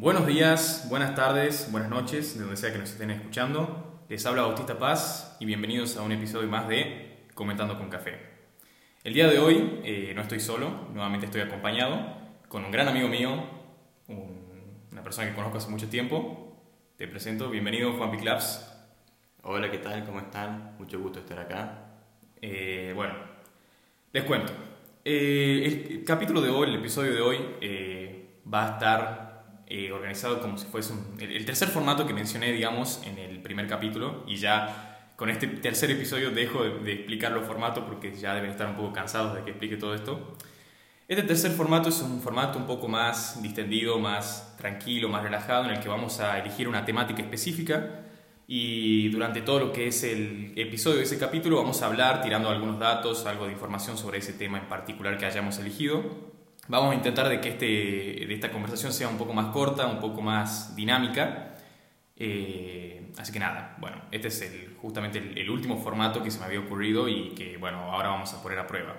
Buenos días, buenas tardes, buenas noches, de donde sea que nos estén escuchando. Les habla Bautista Paz y bienvenidos a un episodio más de Comentando con Café. El día de hoy eh, no estoy solo, nuevamente estoy acompañado con un gran amigo mío, un- una persona que conozco hace mucho tiempo. Te presento, bienvenido Juan Piclaps. Hola, ¿qué tal? ¿Cómo están? Mucho gusto estar acá. Eh, bueno, les cuento. Eh, el capítulo de hoy, el episodio de hoy, va a estar eh, organizado como si fuese un- el, tercer formato que mencioné, digamos, en el primer capítulo. Y ya con este tercer episodio dejo de, de explicar los formatos porque ya deben estar un poco cansados de que explique todo esto. Este tercer formato es un formato un poco más distendido, más tranquilo, más relajado, en el que vamos a elegir una temática específica y durante todo lo que es el episodio de ese capítulo vamos a hablar tirando algunos datos, algo de información sobre ese tema en particular que hayamos elegido. Vamos a intentar de que este, de esta conversación sea un poco más corta, un poco más dinámica. Eh, así que nada, bueno, este es el, justamente el, el último formato que se me había ocurrido y que bueno, ahora vamos a poner a prueba.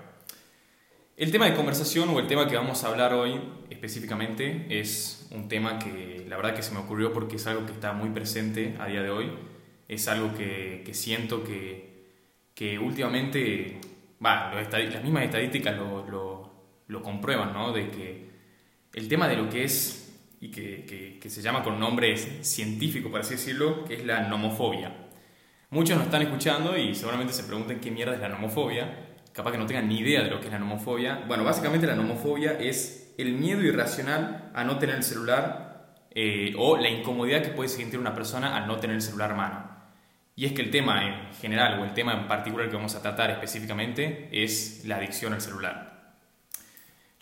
El tema de conversación o el tema que vamos a hablar hoy específicamente es un tema que la verdad que se me ocurrió porque es algo que está muy presente a día de hoy. Es algo que, que siento que, que últimamente, las mismas estadísticas lo, lo, lo comprueban, ¿no? De que el tema de lo que es y que, que, se llama con nombre científico, por así decirlo, que es la nomofobia. Muchos nos están escuchando y seguramente se preguntan qué mierda es la nomofobia. Capaz que no tengan ni idea de lo que es la nomofobia. Bueno, básicamente la nomofobia es el miedo irracional a no tener el celular eh, o la incomodidad que puede sentir una persona al no tener el celular a mano. Y es que el tema en general o el tema en particular que vamos a tratar específicamente es la adicción al celular.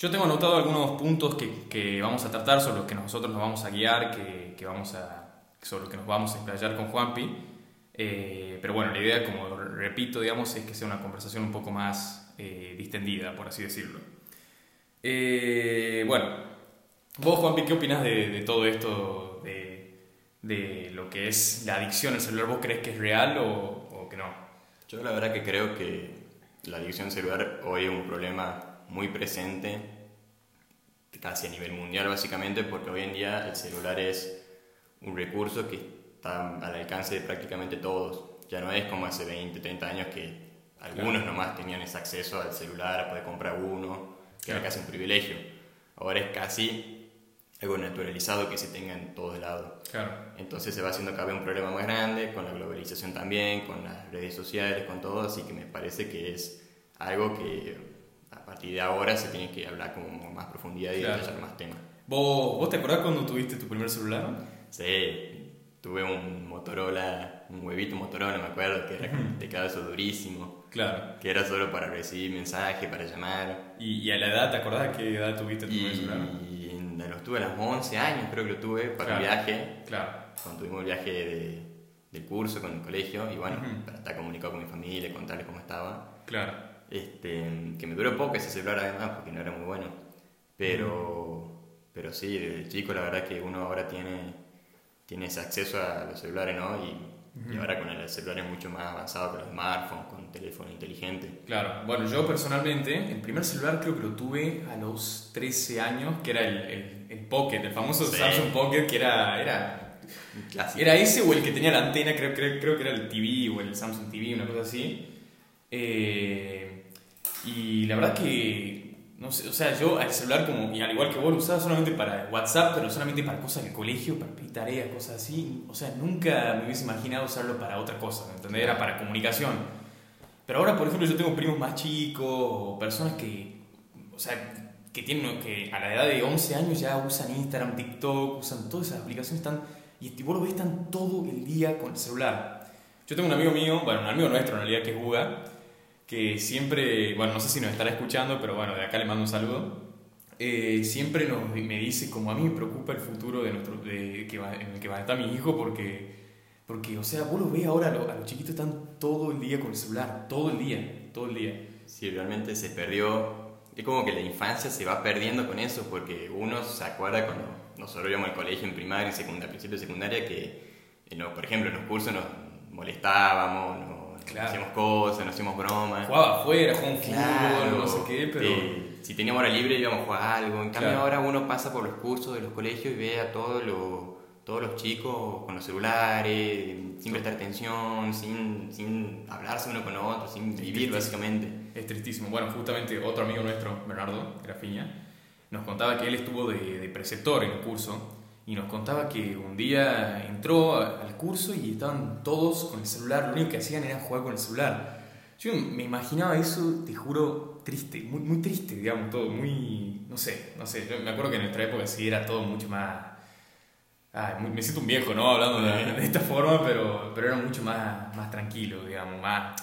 Yo tengo anotado algunos puntos que, que vamos a tratar, sobre los que nosotros nos vamos a guiar, que, que vamos a, sobre los que nos vamos a explayar con Juanpi. Eh, pero bueno, la idea, como repito, digamos, es que sea una conversación un poco más eh, distendida, por así decirlo. Eh, bueno, vos, Juanpi, ¿qué opinas de, de todo esto, de, de lo que es la adicción al celular? ¿Vos crees que es real o, o que no? Yo la verdad que creo que la adicción celular hoy es un problema muy presente, casi a nivel mundial básicamente, porque hoy en día el celular es un recurso que está al alcance de prácticamente todos. Ya no es como hace 20, 30 años que algunos nomás tenían ese acceso al celular, a poder comprar uno, que era Claro. casi un privilegio. Ahora es casi algo naturalizado que se tenga en todos lados. Claro. Entonces se va haciendo cada vez un problema más grande, con la globalización también, con las redes sociales, con todo, así que me parece que es algo que partir de ahora se tiene que hablar con más profundidad y Claro. detallar más temas. ¿Vos, ¿Vos te acordás cuando tuviste tu primer celular? Sí, tuve un Motorola, un huevito Motorola, me acuerdo, que era con teclado durísimo, Claro. que era solo para recibir mensajes, para llamar. ¿Y, y a la edad, te acordás qué edad tuviste tu primer celular? Y lo tuve a los 11 años, creo que lo tuve, para un Claro. viaje. Claro. cuando tuvimos el viaje de, del curso con el colegio y bueno, Ujú. para estar comunicado con mi familia, contarles cómo estaba. Claro. Este, que me duró poco ese celular además porque no era muy bueno. Pero, pero sí, desde chico la verdad que uno ahora tiene, tiene ese acceso a los celulares, ¿no? Y, y ahora con el celular es mucho más avanzado con los smartphones, con teléfono inteligente. Claro, bueno, yo personalmente, el primer celular creo que lo tuve a los 13 años, que era el, el, el Pocket, el famoso Sí. Samsung Pocket, que era, era, clásico. era ese o el que tenía la antena, creo, creo, creo que era el TV o el Samsung TV, una cosa así. Eh, y la verdad que, no sé, o sea, yo al celular, como, y al igual que vos, lo usaba solamente para WhatsApp, pero solamente para cosas del colegio, para tareas, cosas así. O sea, nunca me hubiese imaginado usarlo para otra cosa, ¿me entendés? Era para comunicación. Pero ahora, por ejemplo, yo tengo primos más chicos o personas que, o sea, que tienen que a la edad de 11 años ya usan Instagram, TikTok, usan todas esas aplicaciones están y vos lo ves están todo el día con el celular. Yo tengo un amigo mío, bueno, un amigo nuestro en realidad que es que siempre, bueno, no sé si nos estará escuchando, pero bueno, de acá le mando un saludo. Eh, siempre nos, me dice como a mí me preocupa el futuro de nuestro, de, que va, en el que va a estar mi hijo porque porque, o sea, vos lo ves ahora, a los, a los chiquitos están todo el día con el celular, todo el día, todo el día. Sí, realmente se perdió. Es como que la infancia se va perdiendo con eso, porque uno se acuerda cuando nosotros íbamos al colegio en primaria, en secundaria, principio de secundaria, que, en los- por ejemplo, en los cursos nos molestábamos, nos Claro. hacíamos cosas, nos hacíamos bromas. Jugaba afuera, jugaba un Claro, fútbol, no sé qué, pero... si teníamos hora libre íbamos a jugar algo. En cambio Claro. ahora uno pasa por los cursos de los colegios y ve a todos los, todos los chicos con los celulares, sin prestar atención, sin, sin hablarse uno con otro, sin vivir básicamente. Es tristísimo. Bueno, justamente otro amigo nuestro, Bernardo Grafiña, nos contaba que él estuvo de, de preceptor en el curso y nos contaba que un día entró al curso y estaban todos con el celular, lo único que hacían era jugar con el celular. Yo me imaginaba eso, te juro, triste, muy, muy triste, digamos, todo, muy, no sé, no sé, yo me acuerdo que en nuestra época sí era todo mucho más... Ay, muy- me siento un viejo, ¿no? Hablando de, de esta forma, pero, pero era mucho más, más tranquilo, digamos, más,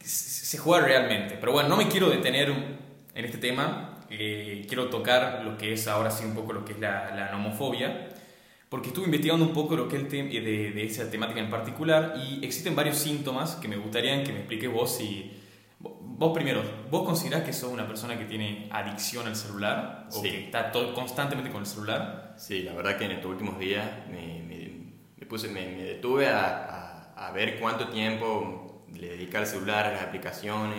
se se juega realmente. Pero bueno, no me quiero detener en este tema. Eh, quiero tocar lo que es ahora sí un poco lo que es la, la nomofobia. Porque estuve investigando un poco lo que es el de, de esa temática en particular y existen varios síntomas que me gustaría que me expliques vos si... Vos primero, ¿vos considerás que sos una persona que tiene adicción al celular? ¿O Sí. que está todo, constantemente con el celular? Sí, la verdad que en estos últimos días me, me, me puse, me, me detuve a, a, a ver cuánto tiempo le dedicaba al celular, a las aplicaciones,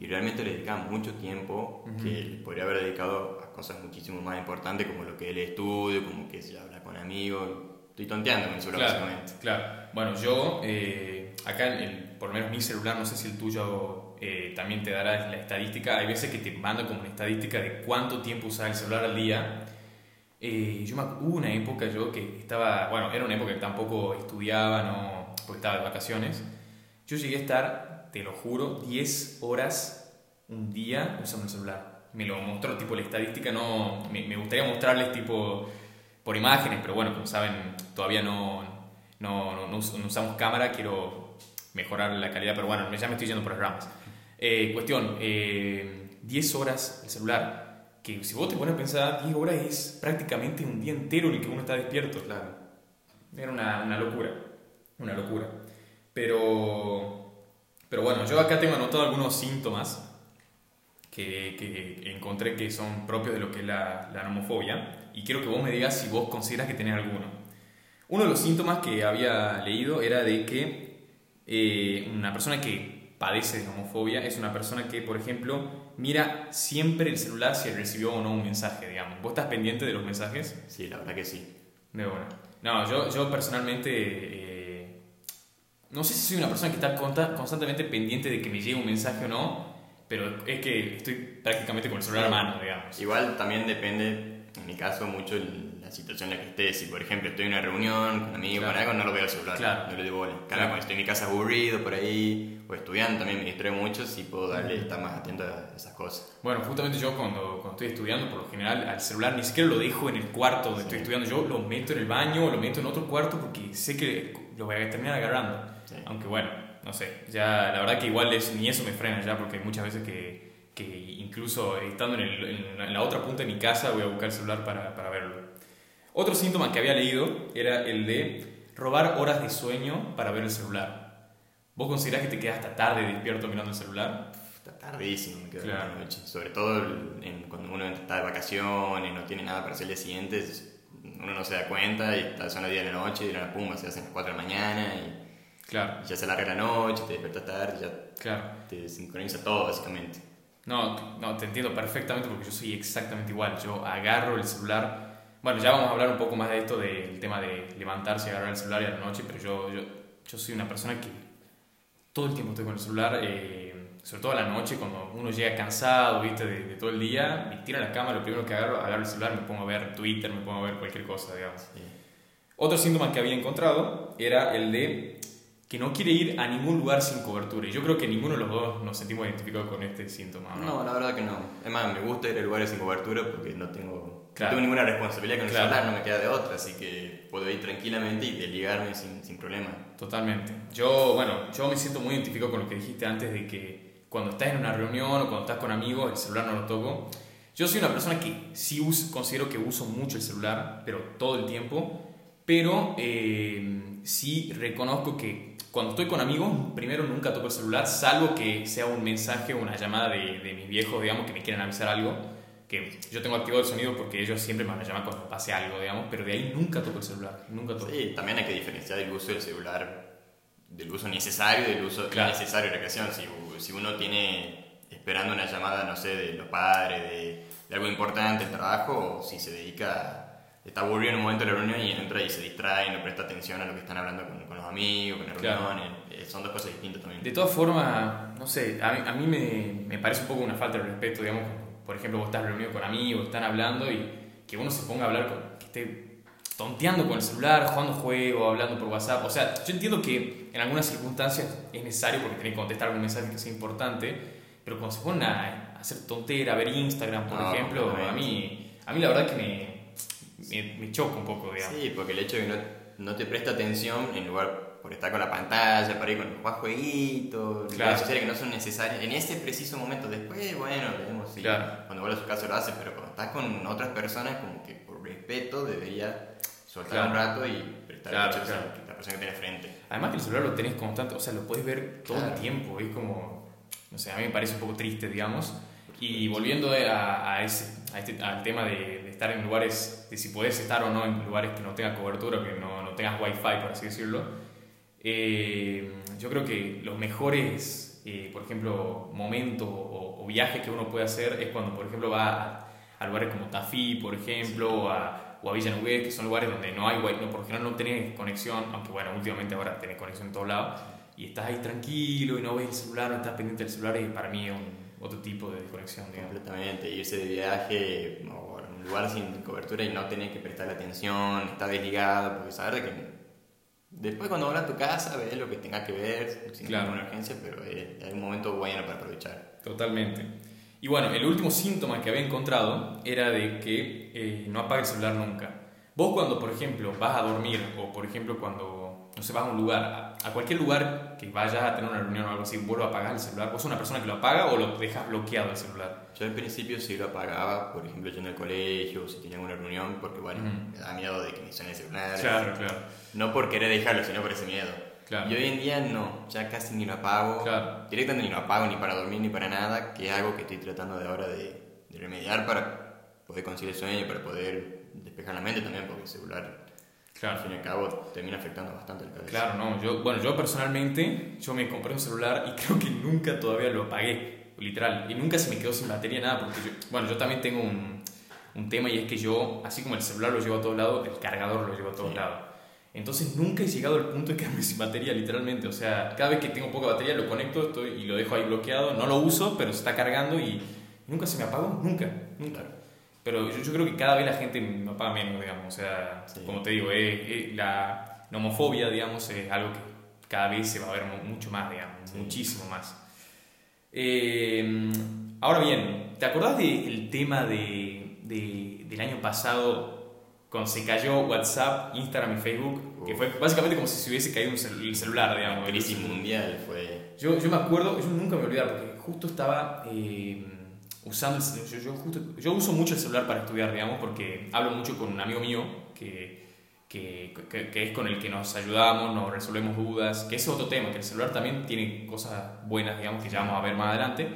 y realmente le dedicaba mucho tiempo Que le podría haber dedicado a cosas muchísimo más importantes como lo que el estudio, como que se habla con amigos. Estoy tonteando con el celular Claro, básicamente. claro. Bueno, yo, eh, acá, en el- por lo menos mi celular, no sé si el tuyo eh, también te dará la estadística. Hay veces que te manda como una estadística de cuánto tiempo usas el celular al día. Eh, yo me, hubo una época yo que estaba, bueno, era una época que tampoco estudiaba, no, porque estaba de vacaciones. Yo llegué a estar, te lo juro, 10 horas un día usando el celular. Me lo mostró tipo la estadística, no, me, me gustaría mostrarles tipo por imágenes, pero bueno, como saben, todavía no, no, no, no us- no usamos cámara, quiero mejorar la calidad, pero bueno, ya me estoy yendo por las ramas. Eh, cuestión, eh, 10 horas el celular, que si vos te pones a pensar, 10 horas es prácticamente un día entero en el que uno está despierto. Claro. Era una, una locura, una locura. Pero, pero bueno, yo acá tengo anotado algunos síntomas que, que encontré que son propios de lo que es la, la nomofobia y quiero que vos me digas si vos consideras que tenés alguno. Uno de los síntomas que había leído era de que eh, una persona que padece de nomofobia es una persona que, por ejemplo, mira siempre el celular si recibió o no un mensaje, digamos. ¿Vos estás pendiente de los mensajes? Sí, la verdad que sí. De una. No, yo, yo personalmente eh, no sé si soy una persona que está constantemente pendiente de que me llegue un mensaje o no, pero es que estoy prácticamente con el celular a mano, digamos. Igual también depende, en mi caso, mucho el- la situación en la que estés. Si, por ejemplo, estoy en una reunión con amigos, Claro. con algo, no lo veo al celular. Claro. No le doy bola. Cambio, Claro. cuando estoy en mi casa aburrido por ahí, o estudiando, también me distrae mucho, sí puedo darle, estar más atento a esas cosas. Bueno, justamente yo cuando, cuando estoy estudiando, por lo general, al celular ni siquiera lo dejo en el cuarto donde estoy estudiando. Yo lo meto en el baño o lo meto en otro cuarto porque sé que lo voy a terminar agarrando. Sí. Aunque bueno, no sé, ya la verdad que igual es, ni eso me frena ya porque hay muchas veces que, que incluso estando en, el- en la- otra punta de mi casa voy a buscar el celular para, para verlo. Otro síntoma que había leído era el de robar horas de sueño para ver el celular. ¿Vos considerás que te quedas hasta tarde despierto mirando el celular? Está tardísimo, me quedo Claro. noche. Sobre todo en- cuando uno está de vacaciones, no tiene nada para hacer el día siguiente, uno no se da cuenta y son las 10 de la noche y de la pumba se hacen las 4 de la mañana y, Claro, ya se larga la noche, te despiertas tarde, ya claro. te sincroniza todo básicamente. No, no, te entiendo perfectamente porque yo soy exactamente igual. Yo agarro el celular. Bueno, ya vamos a hablar un poco más de esto, del tema de levantarse y agarrar el celular y a la noche, pero yo, yo, yo soy una persona que todo el tiempo estoy con el celular, eh, sobre todo a la noche, cuando uno llega cansado, viste, de, de todo el día, me tiro a la cama, lo primero que agarro, agarro el celular, me pongo a ver Twitter, me pongo a ver cualquier cosa, digamos. Sí. Otro síntoma que había encontrado era el de que no quiere ir a ningún lugar sin cobertura. Y yo creo que ninguno de los dos nos sentimos identificados con este síntoma. ¿o ¿no? No, la verdad que no. Es más, me gusta ir a lugares sin cobertura porque no tengo, no Claro. tengo ninguna responsabilidad con el Claro. celular, no me queda de otra, así que puedo ir tranquilamente y desligarme sin, sin problema. Totalmente. Yo, bueno, yo me siento muy identificado con lo que dijiste antes de que cuando estás en una reunión o cuando estás con amigos, el celular no lo toco. Yo soy una persona que sí considero que uso mucho el celular, pero todo el tiempo. Pero eh, sí reconozco que cuando estoy con amigos, primero nunca toco el celular, salvo que sea un mensaje o una llamada de, de mis viejos, digamos, que me quieran avisar algo. Que yo tengo activado el sonido porque ellos siempre me van a llamar cuando pase algo, digamos, pero de ahí nunca toco el celular, nunca toco. Sí, también hay que diferenciar el uso del celular del uso necesario y del uso Claro. innecesario de la creación. Si, si uno tiene esperando una llamada, no sé, de los padres, de, de algo importante, el trabajo, o si se dedica está aburrido en un momento de la reunión y entra y se distrae y no presta atención a lo que están hablando con, con los amigos, con la reunión. Eh, son dos cosas distintas también. De todas formas, no sé, a mí, a mí me, me, parece un poco una falta de respeto, digamos, por ejemplo, vos estás reunido con amigos, están hablando y que uno se ponga a hablar, con, que esté tonteando con el celular, jugando juego, hablando por WhatsApp. O sea, yo entiendo que en algunas circunstancias es necesario porque tenés que contestar algún mensaje que sea importante, pero cuando se ponen a hacer tontera, a ver Instagram, por ejemplo, a mí, a mí la verdad que me me, me, choca un poco, digamos. Sí, porque el hecho de que no, no, te presta atención en lugar por estar con la pantalla, para ir con los jueguitos, claro. sociales que no son necesarias, en ese preciso momento, después, bueno, veremos si cuando vuelva a su casa lo hace, pero cuando estás con otras personas, como que por respeto debería soltar un rato y prestar atención a la persona que tiene frente. Además que el celular lo tenés constante, o sea, lo puedes ver todo el tiempo, es como, no sé, a mí me parece un poco triste, digamos. Y volviendo a, a ese, a este, al tema de, de, estar en lugares, de si puedes estar o no en lugares que no tengan cobertura, que no, no tengas wifi, por así decirlo, eh, yo creo que los mejores, eh, por ejemplo, momentos o, o, viajes que uno puede hacer es cuando, por ejemplo, va a, a lugares como Tafí, por ejemplo, o a, o a Villa que son lugares donde no hay wifi, no, por general no tenés conexión, aunque bueno, últimamente ahora tenés conexión en todos lados, y estás ahí tranquilo y no ves el celular, no estás pendiente del celular, y para mí es un otro tipo de desconexión. Digamos. Completamente, irse de viaje o a un lugar sin cobertura y no tener que prestar atención, estar desligado, porque saber que después cuando vas a tu casa ves lo que tengas que ver, sin claro. ninguna urgencia, pero es, un momento bueno para aprovechar. Totalmente. Y bueno, el último síntoma que había encontrado era de que eh, no apague el celular nunca. Vos cuando, por ejemplo, vas a dormir o, por ejemplo, cuando no sé, vas a un lugar, a, cualquier lugar que vayas a tener una reunión o algo así, vuelvo a apagar el celular. ¿Vos sos una persona que lo apaga o lo dejas bloqueado el celular? Yo en principio sí lo apagaba, por ejemplo, yo en el colegio, si tenía una reunión, porque bueno, me da miedo de que me suene el celular. Claro, claro. No por querer dejarlo, sino por ese miedo. Claro. Y hoy en día no, ya casi ni lo apago. Claro. Directamente ni lo apago ni para dormir ni para nada, que es algo que estoy tratando de ahora de, de remediar para poder conseguir el sueño, para poder despejar la mente también, porque el celular Claro. Al fin y al cabo termina afectando bastante la cabeza. Claro, no. Yo, bueno, yo personalmente, yo me compré un celular y creo que nunca todavía lo apagué, literal. Y nunca se me quedó sin batería, nada, porque yo, bueno, yo también tengo un, un tema y es que yo, así como el celular lo llevo a todos lados, el cargador lo llevo a todos sí. lados. Entonces nunca he llegado al punto de quedarme sin batería, literalmente. O sea, cada vez que tengo poca batería lo conecto estoy, y lo dejo ahí bloqueado. No lo uso, pero se está cargando y nunca se me apagó, nunca, nunca. Pero yo, yo, creo que cada vez la gente no paga menos, digamos. O sea, sí. como te digo, es, es la, la, homofobia, digamos, es algo que cada vez se va a ver mucho más, digamos, sí. muchísimo más. Eh, ahora bien, ¿te acordás del de tema de, de, del año pasado cuando se cayó WhatsApp, Instagram y Facebook? Uf. Que fue básicamente como si se hubiese caído un cel el celular, digamos. crisis mundial fue. Yo, yo me acuerdo, yo nunca me olvidé porque justo estaba. Eh, usando yo, yo, justo, yo uso mucho el celular para estudiar, digamos, porque hablo mucho con un amigo mío que, que, que, que, es con el que nos ayudamos, nos resolvemos dudas, que es otro tema, que el celular también tiene cosas buenas, digamos, que ya vamos a ver más adelante.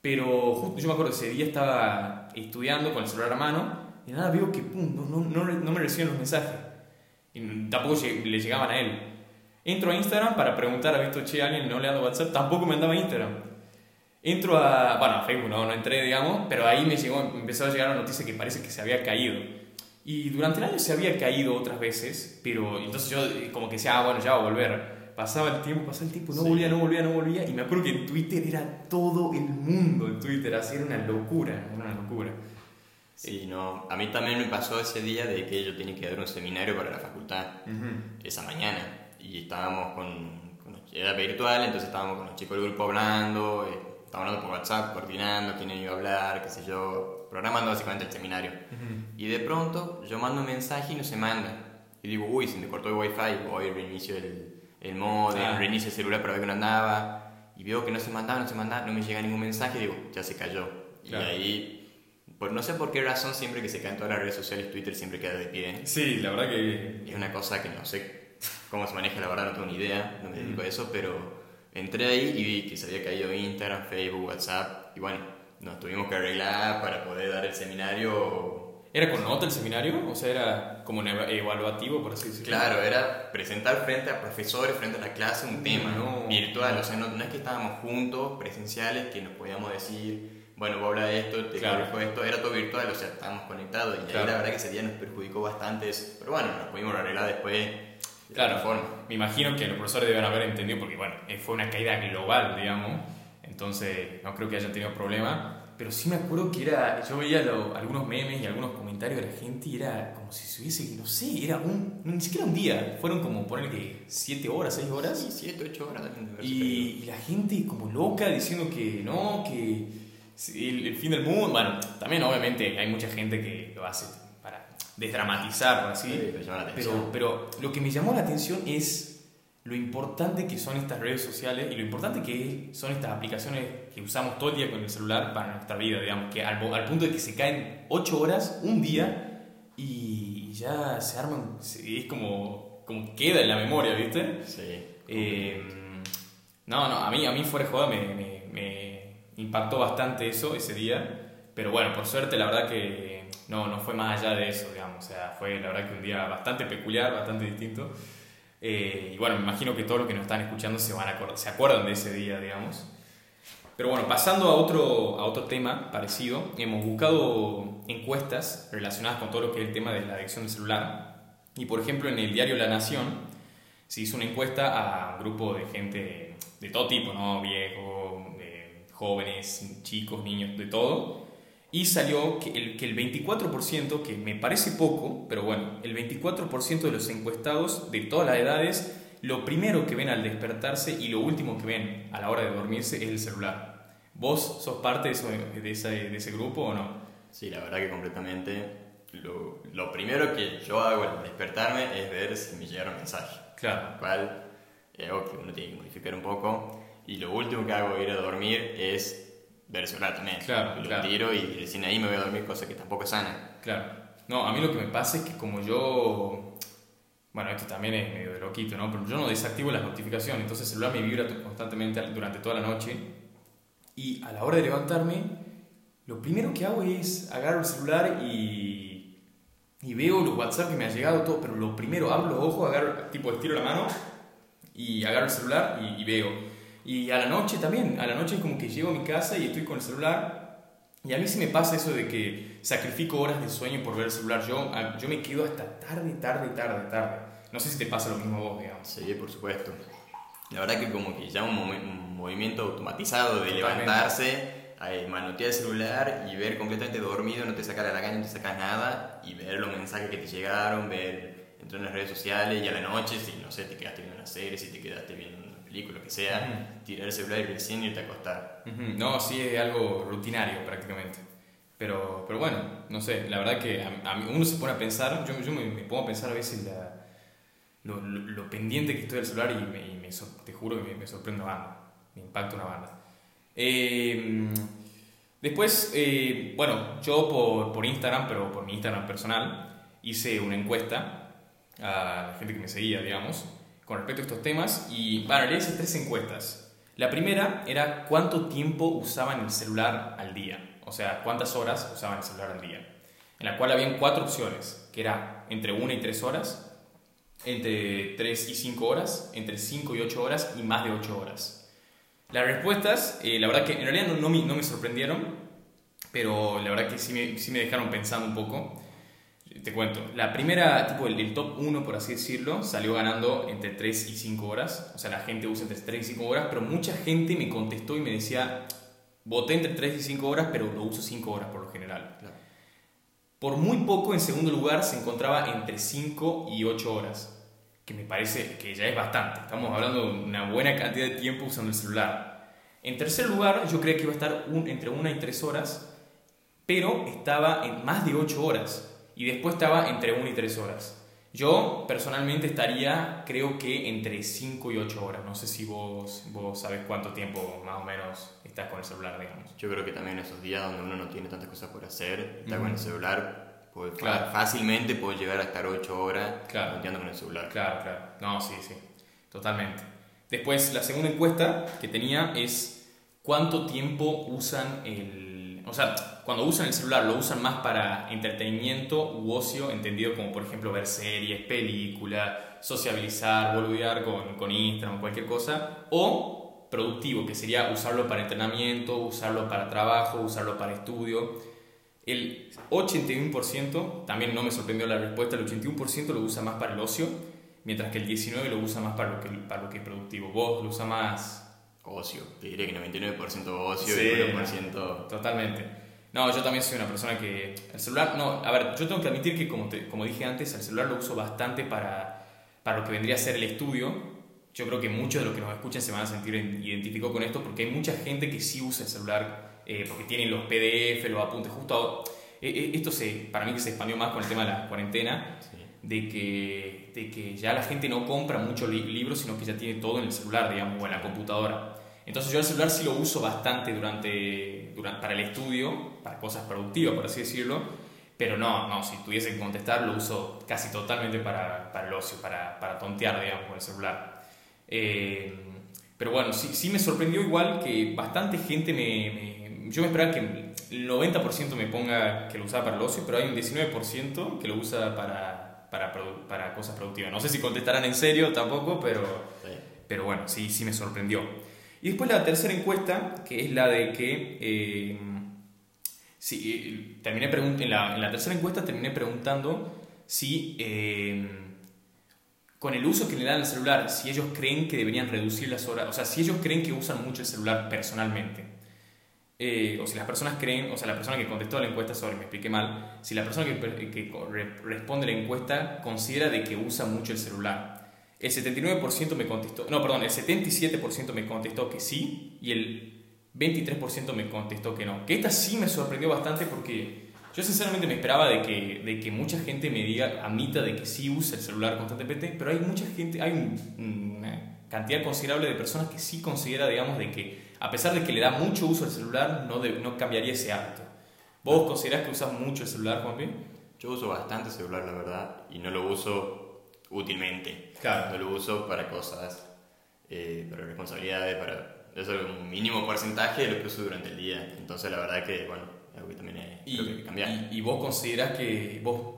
Pero justo yo me acuerdo ese día estaba estudiando con el celular a mano y nada, veo que pum, no, no, no, me reciben los mensajes. Y tampoco le llegaban a él. Entro a Instagram para preguntar, ¿ha visto, che, alguien no le ha dado WhatsApp? Tampoco me andaba Instagram. Entro a, bueno, a Facebook no, no entré, digamos, pero ahí me llegó, me empezó a llegar la noticia que parece que se había caído. Y durante el año se había caído otras veces, pero entonces yo como que decía, ah, bueno, ya va a volver. Pasaba el tiempo, pasaba el tiempo, no sí. volvía, no volvía, no volvía. Y me acuerdo que en Twitter era todo el mundo en Twitter, así era una locura, era una locura. Sí, no, a mí también me pasó ese día de que yo tenía que dar un seminario para la facultad uh -huh. esa mañana. Y estábamos con, con, era virtual, entonces estábamos con los chicos del grupo hablando. Eh, hablando por WhatsApp, coordinando quién iba a hablar, qué sé yo, programando básicamente el seminario. Uh -huh. Y de pronto yo mando un mensaje y no se manda. Y digo, uy, se me cortó el wifi, voy reinicio el, el modem, ah. reinicio el celular para ver que no andaba. Y veo que no se mandaba, no se mandaba, no me llega ningún mensaje, y digo, ya se cayó. Claro. Y ahí, por no sé por qué razón, siempre que se caen todas las redes sociales, Twitter siempre queda de pie. Sí, la verdad que... Es una cosa que no sé cómo se maneja, la verdad no tengo ni idea, no me dedico a eso, pero entré ahí y vi que se había caído Instagram, Facebook, WhatsApp y bueno, nos tuvimos que arreglar para poder dar el seminario ¿Era con nota el seminario? O sea, era como un eva- evaluativo, por así decirlo. Claro, era presentar frente a profesores, frente a la clase, un tema no. virtual. O sea, no, no es que estábamos juntos, presenciales, que nos podíamos decir, bueno, vos hablas de esto, te Claro. corrijo esto. Era todo virtual, o sea, estábamos conectados. Y Claro. ahí la verdad que ese día nos perjudicó bastante eso. Pero bueno, nos pudimos arreglar después de Claro. otra forma. Me imagino que los profesores deben haber entendido porque, bueno, eh, fue una caída global, digamos. Entonces, no creo que hayan tenido problema. Pero sí me acuerdo que era. Yo veía lo- algunos memes y algunos comentarios de la gente y era como si se hubiese. No sé, era un. Ni siquiera un día. Fueron como, ponerle que 7 horas, 6 horas. Sí, 7, 8 horas Y, y la gente como loca diciendo que no, que el, el fin del mundo. Bueno, también obviamente hay mucha gente que lo hace para desdramatizar, así. Sí, llama la atención. pero, pero lo que me llamó la atención es lo importante que son estas redes sociales y lo importante que son estas aplicaciones que usamos todo el día con el celular para nuestra vida, digamos, que al, al punto de que se caen 8 horas un día y ya se arman, es como, como queda en la memoria, ¿viste? Sí. Eh, no, no, a mí, a mí fuera de joda me, me, me impactó bastante eso ese día, pero bueno, por suerte la verdad que no, no fue más allá de eso, digamos, o sea, fue la verdad que un día bastante peculiar, bastante distinto. Eh, y bueno, me imagino que todos los que nos están escuchando se, van a se acuerdan de ese día, digamos. Pero bueno, pasando a otro, a otro tema parecido, hemos buscado encuestas relacionadas con todo lo que es el tema de la adicción al celular. Y por ejemplo, en el diario La Nación se hizo una encuesta a un grupo de gente de todo tipo, ¿no? Viejos, eh, jóvenes, chicos, niños, de todo. Y salió que el, que el 24%, que me parece poco, pero bueno, el 24% de los encuestados de todas las edades, lo primero que ven al despertarse y lo último que ven a la hora de dormirse es el celular. ¿Vos sos parte de, eso- de ese, de ese grupo o no? Sí, la verdad que completamente. Lo, lo primero que yo hago al despertarme es ver si me llegaron mensajes. Claro. Lo cual es algo que uno tiene que modificar un poco. Y lo último que hago ir a dormir es ver el celular también. Claro, lo claro. tiro y recién ahí me voy a dormir, cosa que tampoco es sana. Claro. No, a mí lo que me pasa es que como yo... Bueno, esto también es medio de loquito, ¿no? Pero yo no desactivo las notificaciones, entonces el celular me vibra constantemente durante toda la noche. Y a la hora de levantarme, lo primero que hago es agarro el celular y, y veo los WhatsApp que me ha llegado, todo. Pero lo primero, abro los ojos, agarro, tipo estiro la mano y agarro el celular y, y veo. Y a la noche también, a la noche es como que llego a mi casa y estoy con el celular y a mí sí me pasa eso de que sacrifico horas de sueño por ver el celular. Yo, yo me quedo hasta tarde, tarde, tarde, tarde. No sé si te pasa lo mismo a vos, digamos. Sí, por supuesto. La verdad que como que ya un, un movimiento automatizado de Totalmente. levantarse, eh, manotear el celular y ver completamente dormido, no te saca de la caña, no te sacas nada, y ver los mensajes que te llegaron, ver, entrar en las redes sociales y a la noche, si no sé, te quedaste viendo una serie, si te quedaste viendo película, lo que sea, tirar el celular y recién irte a acostar. No, sí es algo rutinario prácticamente. Pero, pero bueno, no sé, la verdad que a, a mí- uno se pone a pensar, yo, yo me, me pongo a pensar a veces la- lo, lo- lo pendiente que estoy del celular y, me, y me sor- te juro que me, me sorprende una banda, me impacta una banda. Eh, después, eh, bueno, yo por, por Instagram, pero por mi Instagram personal, hice una encuesta a la gente que me seguía, digamos, con respecto a estos temas y, bueno, le hice tres encuestas. La primera era cuánto tiempo usaban el celular al día, o sea, cuántas horas usaban el celular al día, en la cual habían cuatro opciones, que era entre 1 y 3 horas, entre 3 y 5 horas, entre 5 y 8 horas y más de 8 horas. Las respuestas, eh, la verdad que en realidad no, no me, no me sorprendieron, pero la verdad que sí sí me dejaron pensando un poco. Te cuento, la primera, tipo el, el top 1, por así decirlo, salió ganando entre 3 y 5 horas. O sea, la gente usa entre 3 y 5 horas, pero mucha gente me contestó y me decía, voté entre 3 y 5 horas, pero lo uso 5 horas por lo general. Claro. Por muy poco, en segundo lugar, se encontraba entre 5 y 8 horas, que me parece que ya es bastante. Estamos hablando de una buena cantidad de tiempo usando el celular. En tercer lugar, yo creía que iba a estar un- entre 1 y 3 horas, pero estaba en más de 8 horas. Y después estaba entre 1 y 3 horas. Yo personalmente estaría, creo que entre 5 y 8 horas. No sé si vos, vos sabes cuánto tiempo más o menos estás con el celular, digamos. Yo creo que también esos días donde uno no tiene tantas cosas por hacer, está con el celular, puede- Claro. fácilmente puede llegar a estar 8 horas Claro. con el celular. Claro, claro. No, sí, sí. Totalmente. Después, la segunda encuesta que tenía es cuánto tiempo usan el... O sea, cuando usan el celular lo usan más para entretenimiento u ocio, entendido como por ejemplo ver series, películas, sociabilizar, boludear con, con Instagram cualquier cosa, o productivo, que sería usarlo para entrenamiento, usarlo para trabajo, usarlo para estudio. El 81%, también no me sorprendió la respuesta, el 81% lo usa más para el ocio, mientras que el 19% lo usa más para lo que, para lo que es productivo. Vos lo usa más... Ocio, te diré que 99% ocio Sí, y 1% Totalmente. No, yo también soy una persona que... El celular, no, a ver, yo tengo que admitir que como, te- como dije antes, el celular lo uso bastante para, para lo que vendría a ser el estudio. Yo creo que muchos de los que nos escuchan se van a sentir identificados con esto porque hay mucha gente que sí usa el celular eh, porque tienen los PDF, los apuntes. Justo ahora- eh, eh, esto se, para mí que se expandió más con el tema de la cuarentena, Sí. De que, de que ya la gente no compra muchos li- libros, sino que ya tiene todo en el celular, digamos, o en la computadora. Entonces yo el celular sí lo uso bastante durante, durante, para el estudio, para cosas productivas, por así decirlo, pero no, no, si tuviese que contestar lo uso casi totalmente para, para el ocio, para, para tontear, digamos, con el celular. Eh, pero bueno, sí, sí me sorprendió igual que bastante gente me... me- yo me esperaba que el 90% me ponga que lo usaba para el ocio, pero hay un 19% que lo usa para, para, cosas productivas. No sé si contestarán en serio tampoco, pero... Sí. Pero bueno, sí, sí me sorprendió. Y después la tercera encuesta, que es la de que... eh, sí, eh, terminé pregun- en, la, en la tercera encuesta terminé preguntando si eh, con el uso que le dan al celular, si ellos creen que deberían reducir las horas, o sea, si ellos creen que usan mucho el celular personalmente. Eh, o si las personas creen, o sea, la persona que contestó la encuesta, sorry, me expliqué mal, si la persona que, que re- responde la encuesta considera de que usa mucho el celular. El 79% me contestó, no, perdón, el 77% me contestó que sí y el 23% me contestó que no. Que esta sí me sorprendió bastante porque yo sinceramente me esperaba de que, de que mucha gente me diga, admita de que sí usa el celular constantemente, pero hay mucha gente, hay un- una cantidad considerable de personas que sí considera, digamos, de que a pesar de que le da mucho uso al celular, no, de- no cambiaría ese hábito. ¿Vos considerás que usas mucho el celular, Juanpi? Yo uso bastante celular, la verdad, y no lo uso útilmente. Claro. No lo uso para cosas, eh, para responsabilidades, para... Eso es un mínimo porcentaje de lo que uso durante el día. Entonces, la verdad que, bueno, es algo que también Y, hay que cambiar. y- y vos considerás que vos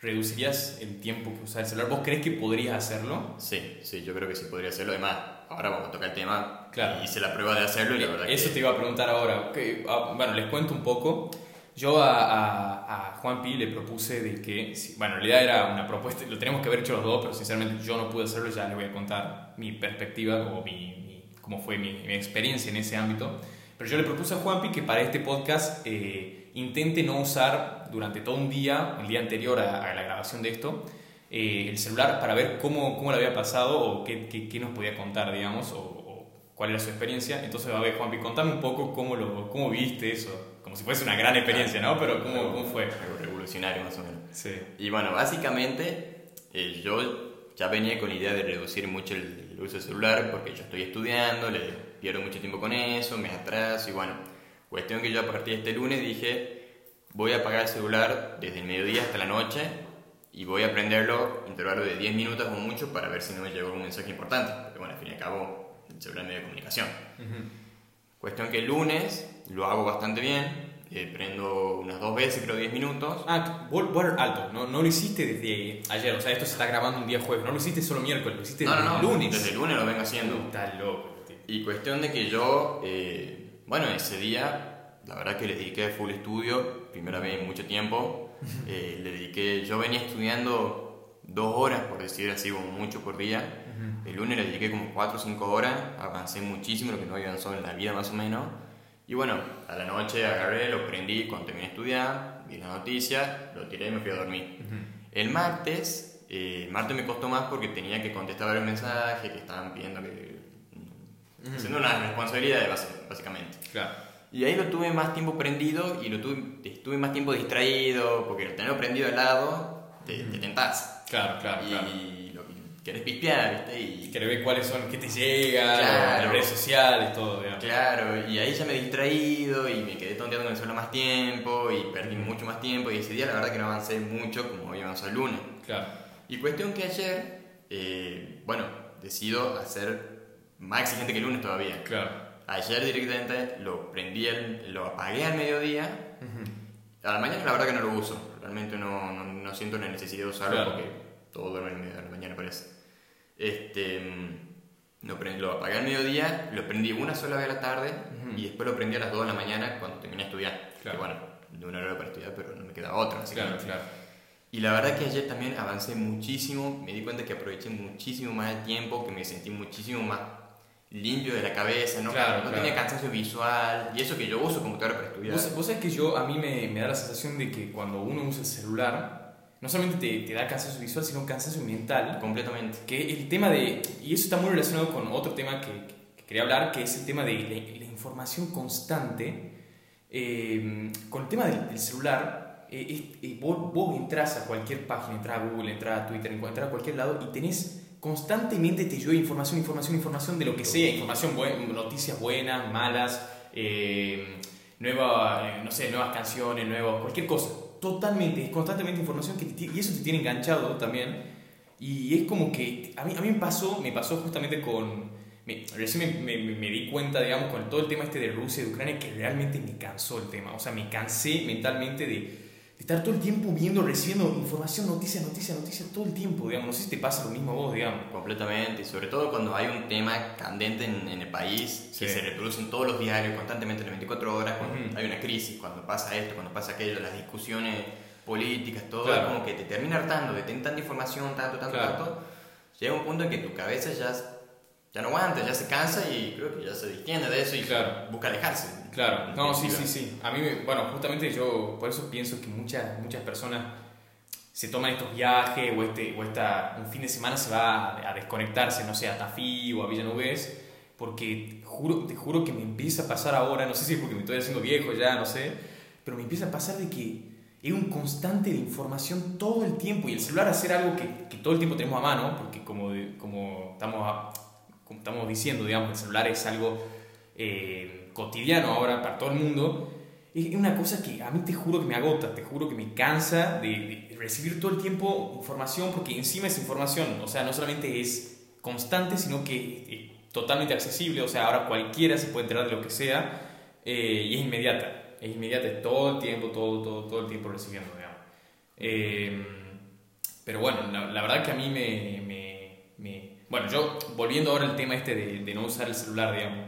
reducirías el tiempo que usas el celular? ¿Vos crees que podrías hacerlo? Sí, sí, yo creo que sí podría hacerlo. Además, ahora vamos a tocar el tema. Claro. Hice la prueba de hacerlo y la verdad Eso que... te iba a preguntar ahora. Que, ah, bueno, les cuento un poco. Yo a, a, a Juan Pi le propuse de que, bueno, en realidad era una propuesta, lo tenemos que haber hecho los dos, pero sinceramente yo no pude hacerlo, ya les voy a contar mi perspectiva o mi, mi- cómo fue mi, mi experiencia en ese ámbito. Pero yo le propuse a Juan Pi que para este podcast eh, intente no usar durante todo un día, el día anterior a, a la grabación de esto, eh, el celular para ver cómo, cómo le había pasado o qué, qué, qué nos podía contar, digamos, o cuál era su experiencia. Entonces, a ver, Juanpi, contame un poco cómo, lo, cómo viste eso. Como si fuese una gran experiencia, ¿no? Pero ¿cómo, cómo fue? Algo revolucionario más o menos. Sí. Y bueno, básicamente eh, yo ya venía con la idea de reducir mucho el, el uso del celular porque yo estoy estudiando, le pierdo mucho tiempo con eso, me atraso y bueno, cuestión que yo a partir de este lunes dije voy a apagar el celular desde el mediodía hasta la noche y voy a prenderlo intervalo de 10 minutos o mucho para ver si no me llegó un mensaje importante, porque bueno, al fin y al cabo el celular es medio de comunicación. Cuestión que el lunes lo hago bastante bien, eh, prendo unas dos veces, creo 10 minutos. Ah, vos, vos, alto, no, no lo hiciste desde ayer, o sea, esto se está grabando un día jueves, no lo hiciste solo miércoles, lo hiciste No, desde no, el lunes. desde el lunes lo vengo haciendo. Está loco, tío. Y cuestión de que yo, eh, bueno, ese día, la verdad que le dediqué full estudio, primera vez en mucho tiempo. Eh, le dediqué, yo venía estudiando dos horas, por decir así, mucho por día. El lunes le dediqué como cuatro o cinco horas, avancé muchísimo, lo que no había avanzado en la vida más o menos. Y bueno, a la noche agarré, lo prendí cuando terminé de estudiar, vi la noticia, lo tiré y me fui a dormir. El martes, eh, el martes me costó más porque tenía que contestar varios mensajes que estaban pidiendo que... Haciendo una responsabilidad básicamente. Claro. Y ahí lo tuve más tiempo prendido y lo tuve, estuve más tiempo distraído porque tenerlo prendido al lado te, te tentás. Claro, claro, claro. Y lo, querés pispear, ¿viste? Y, Querés ver cuáles son, qué te llega, Claro. las redes sociales, todo, digamos. Claro, y ahí ya me he distraído y me quedé tonteando con el celular más tiempo y perdí mucho más tiempo y ese día la verdad que no avancé mucho como había avanzado el lunes. Claro. Y cuestión que ayer, eh, bueno, decido hacer más exigente que el lunes todavía. Claro. ayer directamente lo prendí, el- lo apagué al mediodía. A la mañana la verdad que no lo uso. Realmente no, no, no siento la necesidad de usarlo Claro. porque todo duerme al medio de la mañana parece. Este, mm, lo, prendí, lo apagué al mediodía, lo prendí una sola vez a la tarde Ujú. y después lo prendí a las 2 de la mañana cuando terminé de estudiar. Claro. Que bueno, de una hora para estudiar, pero no me queda otra. así que- Claro, claro. y la verdad que ayer también avancé muchísimo, me di cuenta que aproveché muchísimo más el tiempo, que me sentí muchísimo más limpio de la cabeza, no, Claro, no claro. tenía cansancio visual, y eso que yo uso computadora para estudiar. Vos, vos sabés que yo, a mí me, me da la sensación de que cuando uno usa el celular, no solamente te, te da cansancio visual, sino cansancio mental. Completamente. Que el tema de, y eso está muy relacionado con otro tema que, que quería hablar, que es el tema de la, la información constante. Eh, con el tema del, del celular, eh, eh, vos, vos entras a cualquier página, entras a Google, entras a Twitter, entras a cualquier lado y tenés constantemente te llueve información, información, información de lo que sea, información buen- noticias buenas, malas, eh, nueva, eh, no sé, nuevas canciones, nuevos, cualquier cosa. Totalmente, constantemente información que te y eso te tiene enganchado también. Y es como que a mí, a mí me pasó, me pasó justamente con... Me, recién me, me- me di cuenta, digamos, con todo el tema este de Rusia y de Ucrania, que realmente me cansó el tema. O sea, me cansé mentalmente de estar todo el tiempo viendo, recibiendo información, noticias, noticias, noticias, todo el tiempo, digamos. No sé si te pasa lo mismo a vos, digamos. Completamente, y sobre todo cuando hay un tema candente en, en el país, que Sí. se reproduce en todos los diarios constantemente en las 24 horas, cuando Ujú. hay una crisis, cuando pasa esto, cuando pasa aquello, las discusiones políticas, todo, Claro. como que te termina hartando de tanta información, tanto, tanto, Claro. tanto, llega un punto en que tu cabeza ya, ya no aguanta, ya se cansa y creo que ya se distiende de eso y Claro. busca alejarse. Claro, no, sí, sí, sí. A mí, bueno, justamente yo por eso pienso que muchas, muchas personas se toman estos viajes o, este, o esta, un fin de semana se va a, a desconectarse, no sé, a Tafí o a Villanubés, porque juro, te juro que me empieza a pasar ahora, no sé si es porque me estoy haciendo viejo ya, no sé, pero me empieza a pasar de que es un constante de información todo el tiempo y el celular hacer algo que, que todo el tiempo tenemos a mano, porque como, como, estamos, como estamos diciendo, digamos, el celular es algo eh, cotidiano ahora para todo el mundo, es una cosa que a mí te juro que me agota, te juro que me cansa de, de recibir todo el tiempo información, porque encima esa información, o sea, no solamente es constante, sino que es totalmente accesible, o sea, ahora cualquiera se puede enterar de lo que sea eh, y es inmediata, es inmediata, es todo el tiempo, todo, todo, todo el tiempo recibiendo, digamos. Eh, pero bueno, la, la verdad que a mí me, me- me- Bueno, yo, volviendo ahora al tema este de, de no usar el celular, digamos,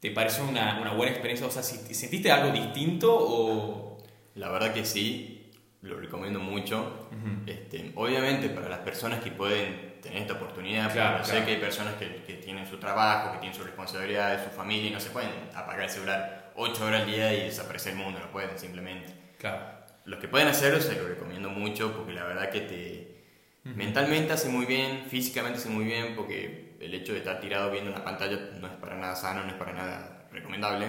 ¿te pareció una, una buena experiencia? O sea, ¿sentiste algo distinto o...? La verdad que sí, lo recomiendo mucho. Este, obviamente para las personas que pueden tener esta oportunidad, Claro, claro. sé que hay personas que, que tienen su trabajo, que tienen su responsabilidad, su familia y no se pueden apagar el celular 8 horas al día y desaparecer el mundo, no pueden simplemente. Claro. Los que pueden hacerlo se lo recomiendo mucho porque la verdad que te mentalmente hace muy bien, físicamente hace muy bien porque el hecho de estar tirado viendo una pantalla no es para nada sano, no es para nada recomendable.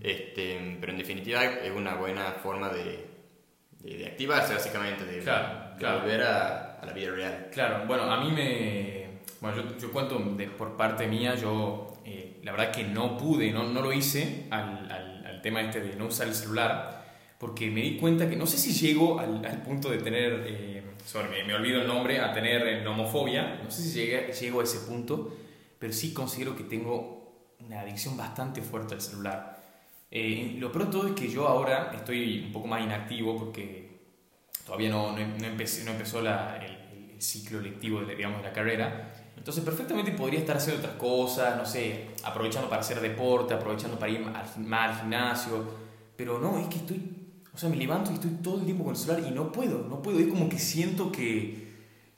Este, pero en definitiva es una buena forma de, de, de activarse básicamente, de, Claro, de claro. volver a, a la vida real. Claro, bueno, a mí me... Bueno, yo, yo cuento de- por parte mía, yo eh, la verdad que no pude, no, no lo hice al, al, al tema este de no usar el celular, porque me di cuenta que no sé si llego al, al punto de tener, eh, me, olvido el nombre, a tener eh, nomofobia, no sé si llegué, llego a ese punto, pero sí considero que tengo una adicción bastante fuerte al celular. Eh, lo peor de todo es que yo ahora estoy un poco más inactivo porque todavía no, no, no empecé, no empezó la- el, el ciclo lectivo de, digamos, de la carrera. Entonces perfectamente podría estar haciendo otras cosas, no sé, aprovechando para hacer deporte, aprovechando para ir más al gimnasio, pero no, es que estoy, o sea, me levanto y estoy todo el tiempo con el celular y no puedo, no puedo, es como que siento que,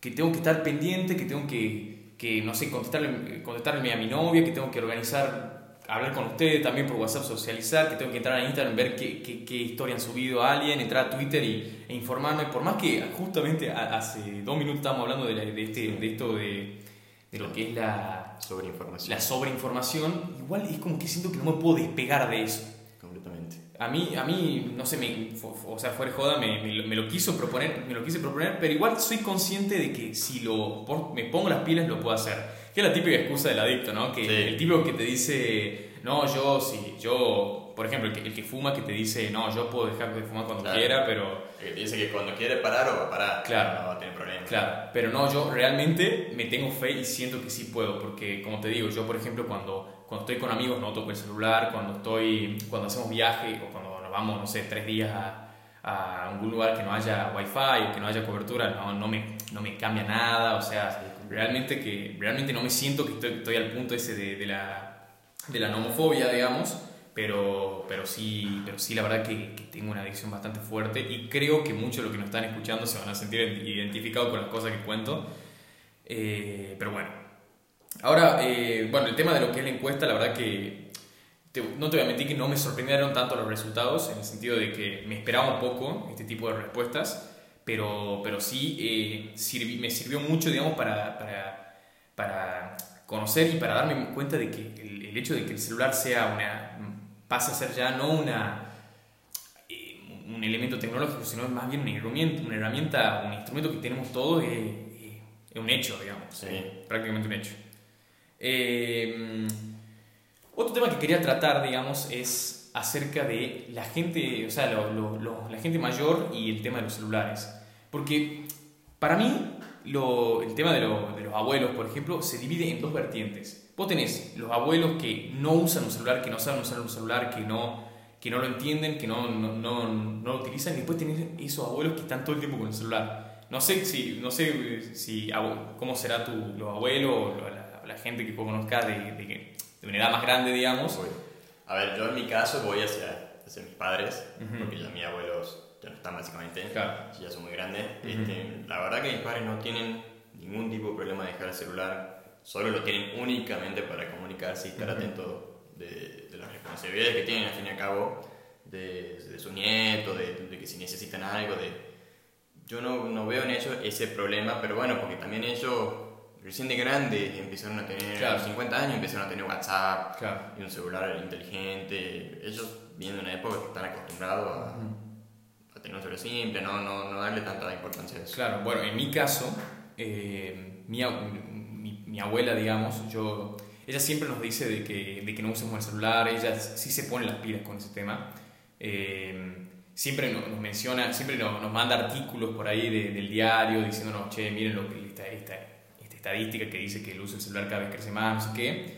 que tengo que estar pendiente, que tengo que, que no sé, contestarle, contestarle a mi novia, que tengo que organizar, hablar con ustedes también por WhatsApp, socializar, que tengo que entrar a Instagram, ver qué, qué, qué historia han subido a alguien, entrar a Twitter y, e informarme, por más que justamente hace dos minutos estábamos hablando de, la- de, este, de esto de, de lo que es la, Sobre información. la sobreinformación, igual es como que siento que no me puedo despegar de eso. A mí, a mí, no sé, me, o sea, fuera de joda, me, me lo- me lo quiso proponer, me lo quise proponer, pero igual soy consciente de que si lo me pongo las pilas lo puedo hacer. Que es la típica excusa del adicto, ¿no? Que Sí. el tipo que te dice, no, yo, si yo por ejemplo, el que, el que fuma que te dice, no, yo puedo dejar de fumar cuando quiera, pero... El que te dice que cuando quiere parar o va a parar, Claro. no va a tener problemas. Claro, pero no, yo realmente me tengo fe y siento que sí puedo, porque como te digo, yo por ejemplo cuando, cuando estoy con amigos no toco el celular, cuando, estoy, cuando hacemos viaje o cuando nos vamos, no sé, tres días a, a algún lugar que no haya wifi o que no haya cobertura, no, no, me, no me cambia nada, o sea, realmente, que, realmente no me siento que estoy, estoy al punto ese de, de la, de la nomofobia, digamos, pero, pero, sí, pero sí, la verdad que, tengo una adicción bastante fuerte y creo que muchos de los que nos están escuchando se van a sentir identificados con las cosas que cuento. Eh, pero bueno, ahora, eh, bueno, el tema de lo que es la encuesta, la verdad que no te voy a mentir que no me sorprendieron tanto los resultados, en el sentido de que me esperaba un poco este tipo de respuestas, pero, pero sí eh, me sirvió mucho, digamos, para, para, para conocer y para darme cuenta de que el, el hecho de que el celular sea una, pasa a ser ya no una, eh, un elemento tecnológico, sino más bien una herramienta, una herramienta un instrumento que tenemos todos, es, es- es un hecho, digamos, Sí. eh, prácticamente un hecho. Eh, otro tema que quería tratar, digamos, es acerca de la gente, o sea, lo- lo- lo- la gente mayor y el tema de los celulares. Porque para mí, lo- el tema de, de los abuelos, por ejemplo, se divide en dos vertientes. Vos tenés los abuelos que no usan un celular, que no saben usar un celular, que no, que no lo entienden, que no, no, no, no lo utilizan, y después tenés esos abuelos que están todo el tiempo con el celular. No sé si, no sé si abu- cómo será tu, los abuelos o la, la gente que vos conozcas de, de, de una edad más grande, digamos. A ver, yo en mi caso voy hacia, hacia mis padres, Ujú. porque ya mis abuelos ya no están básicamente, Claro. ya son muy grandes. Ujú. Este, la verdad que mis padres no tienen ningún tipo de problema de dejar el celular, solo lo tienen únicamente para comunicarse y estar Ujú. atentos de, de las responsabilidades que tienen al fin y al cabo, de, de su nieto, de, de que si necesitan algo, de... Yo no, no veo en ellos ese problema, pero bueno, porque también ellos recién de grandes empezaron a tener, Claro. a los 50 años empezaron a tener WhatsApp, Claro. y un celular inteligente. Ellos vienen de una época que están acostumbrados a, a tener un celular simple, no, no, no darle tanta importancia a eso. Claro, bueno, en mi caso, eh, mi, mi, abuela, digamos, yo, ella siempre nos dice de que, de que no usemos el celular, ella sí se pone las pilas con ese tema. Eh, siempre nos, menciona, siempre nos, nos manda artículos por ahí de- del diario diciéndonos, che, miren lo que esta, esta, esta estadística que dice que el uso del celular cada vez crece más, no sé qué.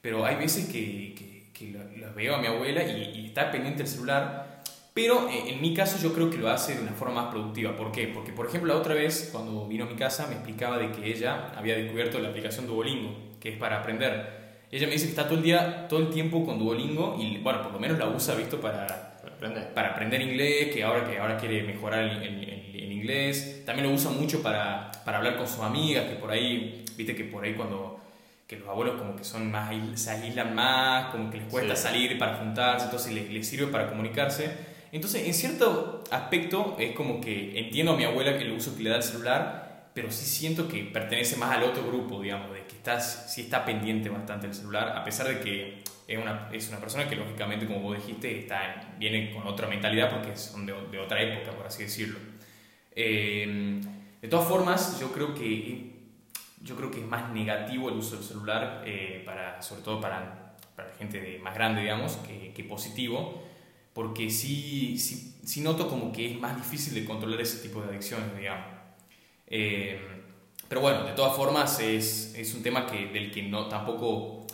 Pero hay veces que, que, que los veo a mi abuela y, y está pendiente del celular pero eh, en mi caso yo creo que lo hace de una forma más productiva. ¿Por qué? Porque, por ejemplo, la otra vez cuando vino a mi casa me explicaba de que ella había descubierto la aplicación Duolingo, que es para aprender. Ella me dice que está todo el día, todo el tiempo con Duolingo y, bueno, por lo menos la usa, ¿visto? Para, Para aprender. para aprender inglés, que ahora, que ahora quiere mejorar el, el- el- el inglés. También lo usa mucho para, para hablar con sus amigas, que por ahí, viste que por ahí cuando que los abuelos como que son más, se aíslan más, como que les cuesta Sí. salir para juntarse, entonces les, les sirve para comunicarse. Entonces, en cierto aspecto, es como que entiendo a mi abuela que el uso que le da el celular, pero sí siento que pertenece más al otro grupo, digamos, de que estás, sí está pendiente bastante del celular, a pesar de que es una, es una persona que, lógicamente, como vos dijiste, está en- viene con otra mentalidad porque son de, de otra época, por así decirlo. Eh, de todas formas, yo creo que, yo creo que es más negativo el uso del celular, eh, para, sobre todo para, para gente de- más grande, digamos, que, que positivo porque sí, sí, sí noto como que es más difícil de controlar ese tipo de adicciones, digamos. Eh, pero bueno, de todas formas es, es un tema que, del que no, tampoco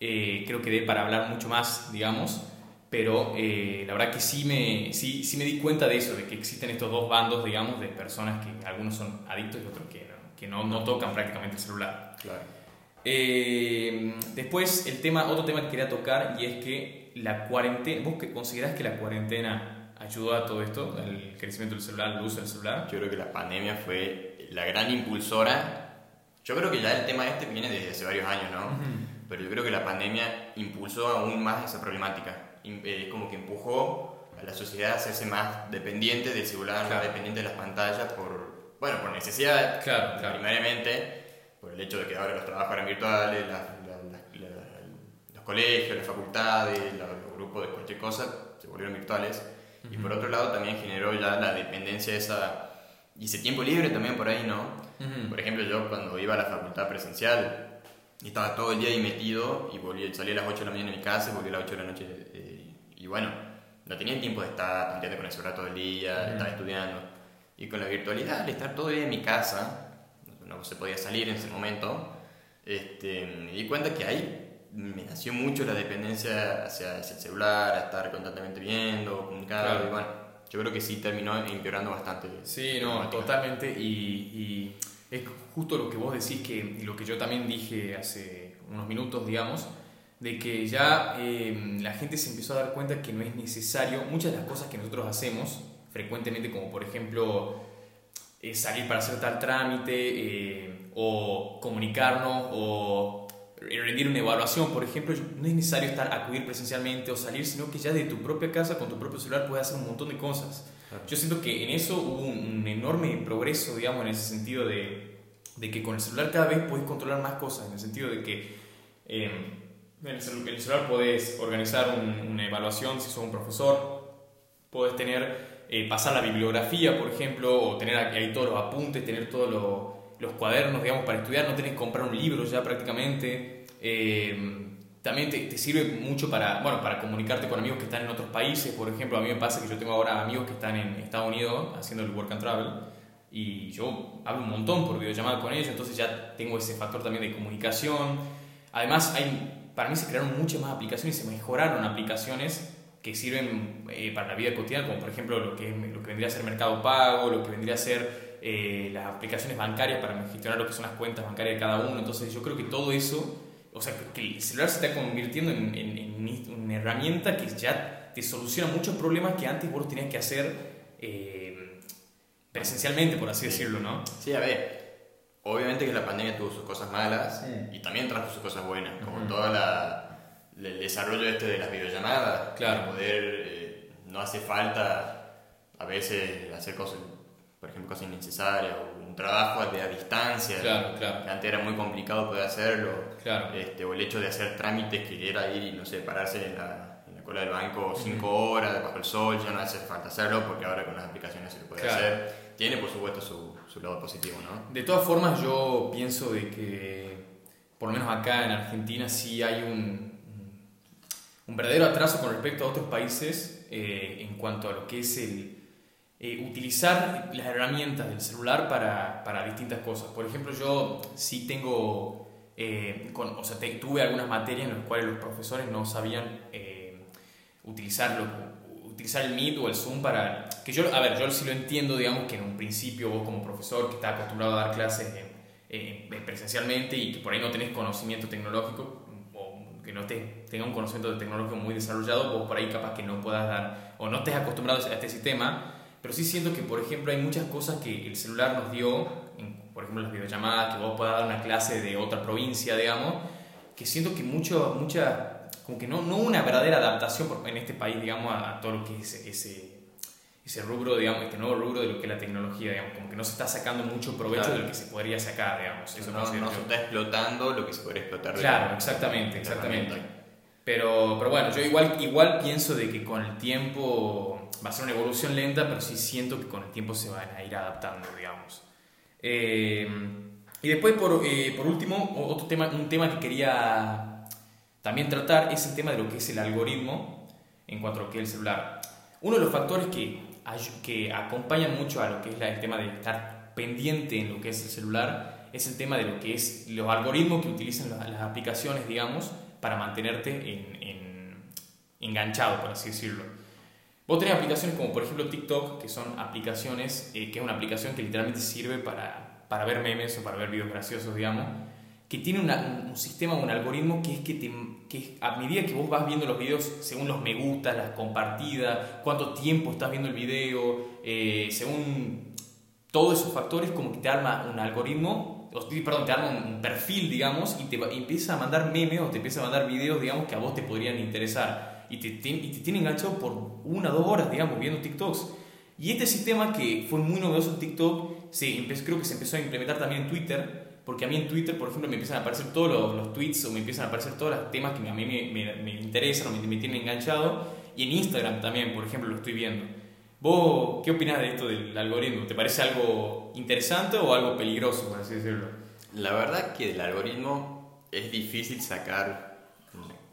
eh, creo que dé para hablar mucho más, digamos, pero eh, la verdad que sí me, sí, sí me di cuenta de eso, de que existen estos dos bandos, digamos, de personas que algunos son adictos y otros que no, que no, no tocan prácticamente el celular. Claro. Eh, después, el tema, otro tema que quería tocar y es que la cuarentena, ¿vos que considerás que la cuarentena ayudó a todo esto, al crecimiento del celular, al uso del celular? Yo creo que la pandemia fue la gran impulsora. Yo creo que ya el tema este viene desde hace varios años, ¿no? Pero yo creo que la pandemia impulsó aún más esa problemática. Eh, Es como que empujó a la sociedad a hacerse más dependiente del celular, Claro. más dependiente de las pantallas por, bueno, por necesidad, Claro, claro. primariamente, por el hecho de que ahora los trabajos eran virtuales, las- la- la- la- los colegios, las facultades, los grupos de cualquier cosa se volvieron virtuales. Y por otro lado también generó ya la dependencia esa, y ese tiempo libre también por ahí, ¿no? Ujú. Por ejemplo, yo cuando iba a la facultad presencial, estaba todo el día ahí metido y volví, salía a las 8 de la mañana de mi casa y volví a las 8 de la noche eh, bueno, no tenían tiempo de estar tanteando con el celular todo el día, de estar estudiando. Y con la virtualidad, al estar todo el día en mi casa, no se podía salir en ese momento, este, me di cuenta que ahí me nació mucho la dependencia hacia, el celular, a estar constantemente viendo, comunicando, y bueno, yo creo que sí terminó empeorando bastante. Sí, no, totalmente, y, es justo lo que vos decís que, y lo que yo también dije hace unos minutos, digamos, de que ya eh, la gente se empezó a dar cuenta que no es necesario muchas de las cosas que nosotros hacemos frecuentemente, como por ejemplo eh, salir para hacer tal trámite, eh, o comunicarnos, o rendir una evaluación, por ejemplo, no es necesario estar acudir presencialmente o salir, sino que ya de tu propia casa con tu propio celular puedes hacer un montón de cosas. Yo siento que en eso hubo un, enorme progreso, digamos, en ese sentido de, de, que con el celular cada vez puedes controlar más cosas, en el sentido de que eh, en, el celular, puedes organizar una evaluación si sos un profesor, puedes tener, eh, pasar la bibliografía, por ejemplo, o tener ahí todos los apuntes, tener todos los los cuadernos, digamos, para estudiar, no tenés que comprar un libro ya prácticamente. Eh, también te, sirve mucho para, bueno, para comunicarte con amigos que están en otros países. Por ejemplo, a mí me pasa que yo tengo ahora amigos que están en Estados Unidos haciendo el Work and Travel y yo hablo un montón por videollamada con ellos, entonces ya tengo ese factor también de comunicación. Además, hay, para mí se crearon muchas más aplicaciones se mejoraron aplicaciones que sirven eh, para la vida cotidiana, como por ejemplo lo que, lo que vendría a ser Mercado Pago, lo que vendría a ser eh, las aplicaciones bancarias para gestionar lo que son las cuentas bancarias de cada uno. Entonces yo creo que todo eso, o sea, que el celular se está convirtiendo en, en, una herramienta que ya te soluciona muchos problemas que antes vos tenías que hacer eh, presencialmente, por así decirlo, ¿no? Sí, a ver. Obviamente que la pandemia tuvo sus cosas malas y también trajo sus cosas buenas, como todo el desarrollo este de las videollamadas, claro. poder, eh, no hace falta a veces hacer cosas por ejemplo, cosas innecesarias o un trabajo de a distancia, claro, claro. que antes era muy complicado poder hacerlo, claro. este, o el hecho de hacer trámites que era ir y, no sé, pararse en la, en la cola del banco cinco horas bajo el sol, ya no hace falta hacerlo porque ahora con las aplicaciones se lo puede hacer. Tiene, por supuesto, su, su lado positivo, ¿no? De todas formas, yo pienso de que, por lo menos acá en Argentina, sí hay un, un verdadero atraso con respecto a otros países eh, en cuanto a lo que es el eh, utilizar las herramientas del celular para, para, distintas cosas. Por ejemplo, yo sí tengo, eh, con, o sea, tuve algunas materias en las cuales los profesores no sabían eh, utilizarlo, utilizar el Meet o el Zoom para... Que yo, a ver, yo sí lo entiendo, digamos, que en un principio vos como profesor que está acostumbrado a dar clases presencialmente y que por ahí no tenés conocimiento tecnológico, que no te, tenga un conocimiento de tecnológico muy desarrollado, vos por ahí capaz que no puedas dar, o no estés acostumbrado a este sistema, pero sí siento que, por ejemplo, hay muchas cosas que el celular nos dio, por ejemplo, las videollamadas, que vos puedas dar una clase de otra provincia, digamos, que siento que mucho, mucha, como que no, no una verdadera adaptación en este país, digamos, a, todo lo que es ese, ese rubro, digamos, este nuevo rubro de lo que es la tecnología, digamos, como que no se está sacando mucho provecho de lo que se podría sacar, digamos. Eso no, no, se está explotando lo que se podría explotar. claro, exactamente, exactamente. Pero, pero bueno, yo igual, igual pienso de que con el tiempo va a ser una evolución lenta, pero sí siento que con el tiempo se van a ir adaptando, digamos. Eh, y después, por, eh, por, último, otro tema, un tema que quería también tratar es el tema de lo que es el algoritmo en cuanto a lo que es el celular. Uno de los factores que, que acompañan mucho a lo que es el tema de estar pendiente en lo que es el celular es el tema de lo que es los algoritmos que utilizan las, aplicaciones, digamos, para mantenerte en, en, enganchado, por así decirlo. Vos tenés aplicaciones como por ejemplo TikTok, que son aplicaciones, eh, que es una aplicación que literalmente sirve para, para ver memes o para ver videos graciosos, digamos, que tiene un sistema, un algoritmo que es que, te, que a medida que vos vas viendo los videos, según los me gusta, las compartidas, cuánto tiempo estás viendo el video, eh, según todos esos factores, como que te arma un algoritmo, perdón, te arma un perfil, digamos, y te empieza a mandar memes o te empieza a mandar videos, digamos, que a vos te podrían interesar y te, y te tiene enganchado por una o dos horas, digamos, viendo TikToks. Y este sistema que fue muy novedoso en TikTok, se creo que se empezó a implementar también en Twitter, porque a mí en Twitter, por ejemplo, me empiezan a aparecer todos los, los tweets o me empiezan a aparecer todos los temas que a mí me, me, me interesan o me, me, tienen enganchado. Y en Instagram también, por ejemplo, lo estoy viendo. ¿Vos qué opinas de esto del algoritmo? ¿Te parece algo interesante o algo peligroso, por así decirlo? La verdad que del algoritmo es difícil sacar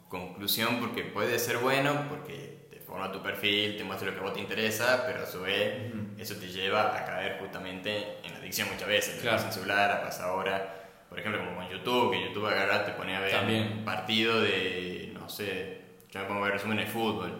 conclusión porque puede ser bueno, porque te conforma tu perfil, te muestra lo que a vos te interesa, pero a su vez eso te lleva a caer justamente en la adicción muchas veces. Claro. En celular, pasa ahora, por ejemplo, como con YouTube, que YouTube agarra, te pone a ver También. un partido de, no sé, yo me pongo a resumen de fútbol.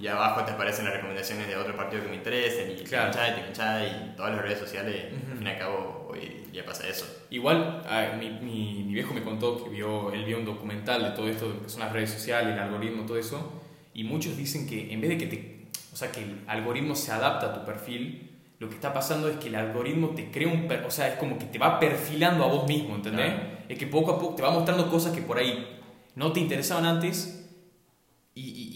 Y abajo te aparecen las recomendaciones de otro partido que me interesen, y Claro. te enganchás, y te y todas las redes sociales, al fin y al cabo, hoy día pasa eso. Igual, mi, mi, mi viejo me contó que vio, él vio un documental de todo esto, que son las redes sociales, el algoritmo, todo eso, y muchos dicen que en vez de que te, o sea, que el algoritmo se adapta a tu perfil, lo que está pasando es que el algoritmo te crea un, per- o sea, es como que te va perfilando a vos mismo, ¿entendés? Claro. Es que poco a poco te va mostrando cosas que por ahí no te interesaban antes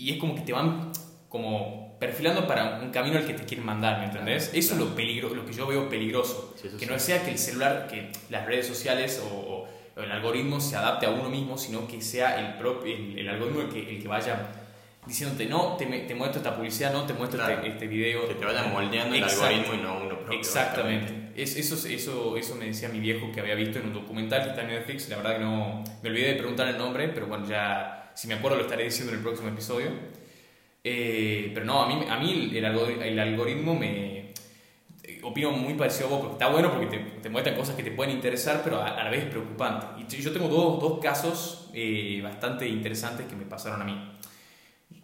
y, es como que te van como perfilando para un camino al que te quieren mandar, ¿me entendés? Eso es lo, peligro, lo que yo veo peligroso. Sí, que sí. no sea que el celular, que las redes sociales o, o- el algoritmo se adapte a uno mismo, sino que sea el, propio, el, el algoritmo el que, el que vaya diciéndote, no, te, te muestro esta publicidad, no, te muestro Claro. este, este video. Que te vayan moldeando el Exacto. algoritmo y no uno propio. Exactamente. Es- eso, eso, eso me decía mi viejo que había visto en un documental que está en Netflix. La verdad que no me olvidé de preguntar el nombre, pero bueno, ya si me acuerdo lo estaré diciendo en el próximo episodio. Eh, pero no, a mí, a mí el, algori- el algoritmo me... eh, Opino muy parecido a vos, porque está bueno porque te, te muestran cosas que te pueden interesar, pero a, a la vez es preocupante. Y yo tengo dos, dos casos eh, bastante interesantes que me pasaron a mí.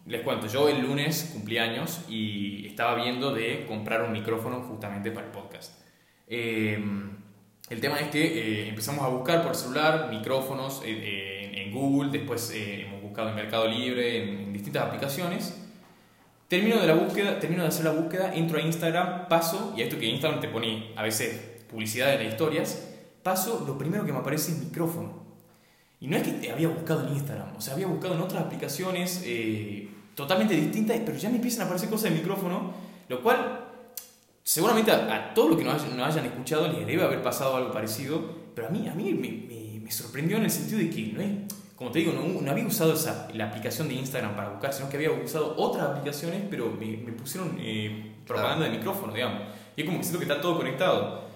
Les cuento, yo el lunes cumplí años y estaba viendo de comprar un micrófono justamente para el podcast. Eh, el tema es que eh, empezamos a buscar por celular micrófonos eh, eh, en, en Google, después eh, hemos en Mercado Libre, en, en distintas aplicaciones. Termino de la búsqueda, termino de hacer la búsqueda, entro a Instagram, paso, y a esto que Instagram te pone a veces publicidad en las historias, paso, lo primero que me aparece es micrófono. Y no es que te había buscado en Instagram, o sea, había buscado en otras aplicaciones eh, totalmente distintas, pero ya me empiezan a aparecer cosas de micrófono, lo cual seguramente a, a todos los que nos hayan, nos hayan escuchado les debe haber pasado algo parecido, pero a mí, a mí me, me- me sorprendió en el sentido de que no es, como te digo, no, no había usado esa, la aplicación de Instagram para buscar, sino que había usado otras aplicaciones, pero me, me pusieron eh, propaganda de micrófono, digamos. Y es como que siento que está todo conectado.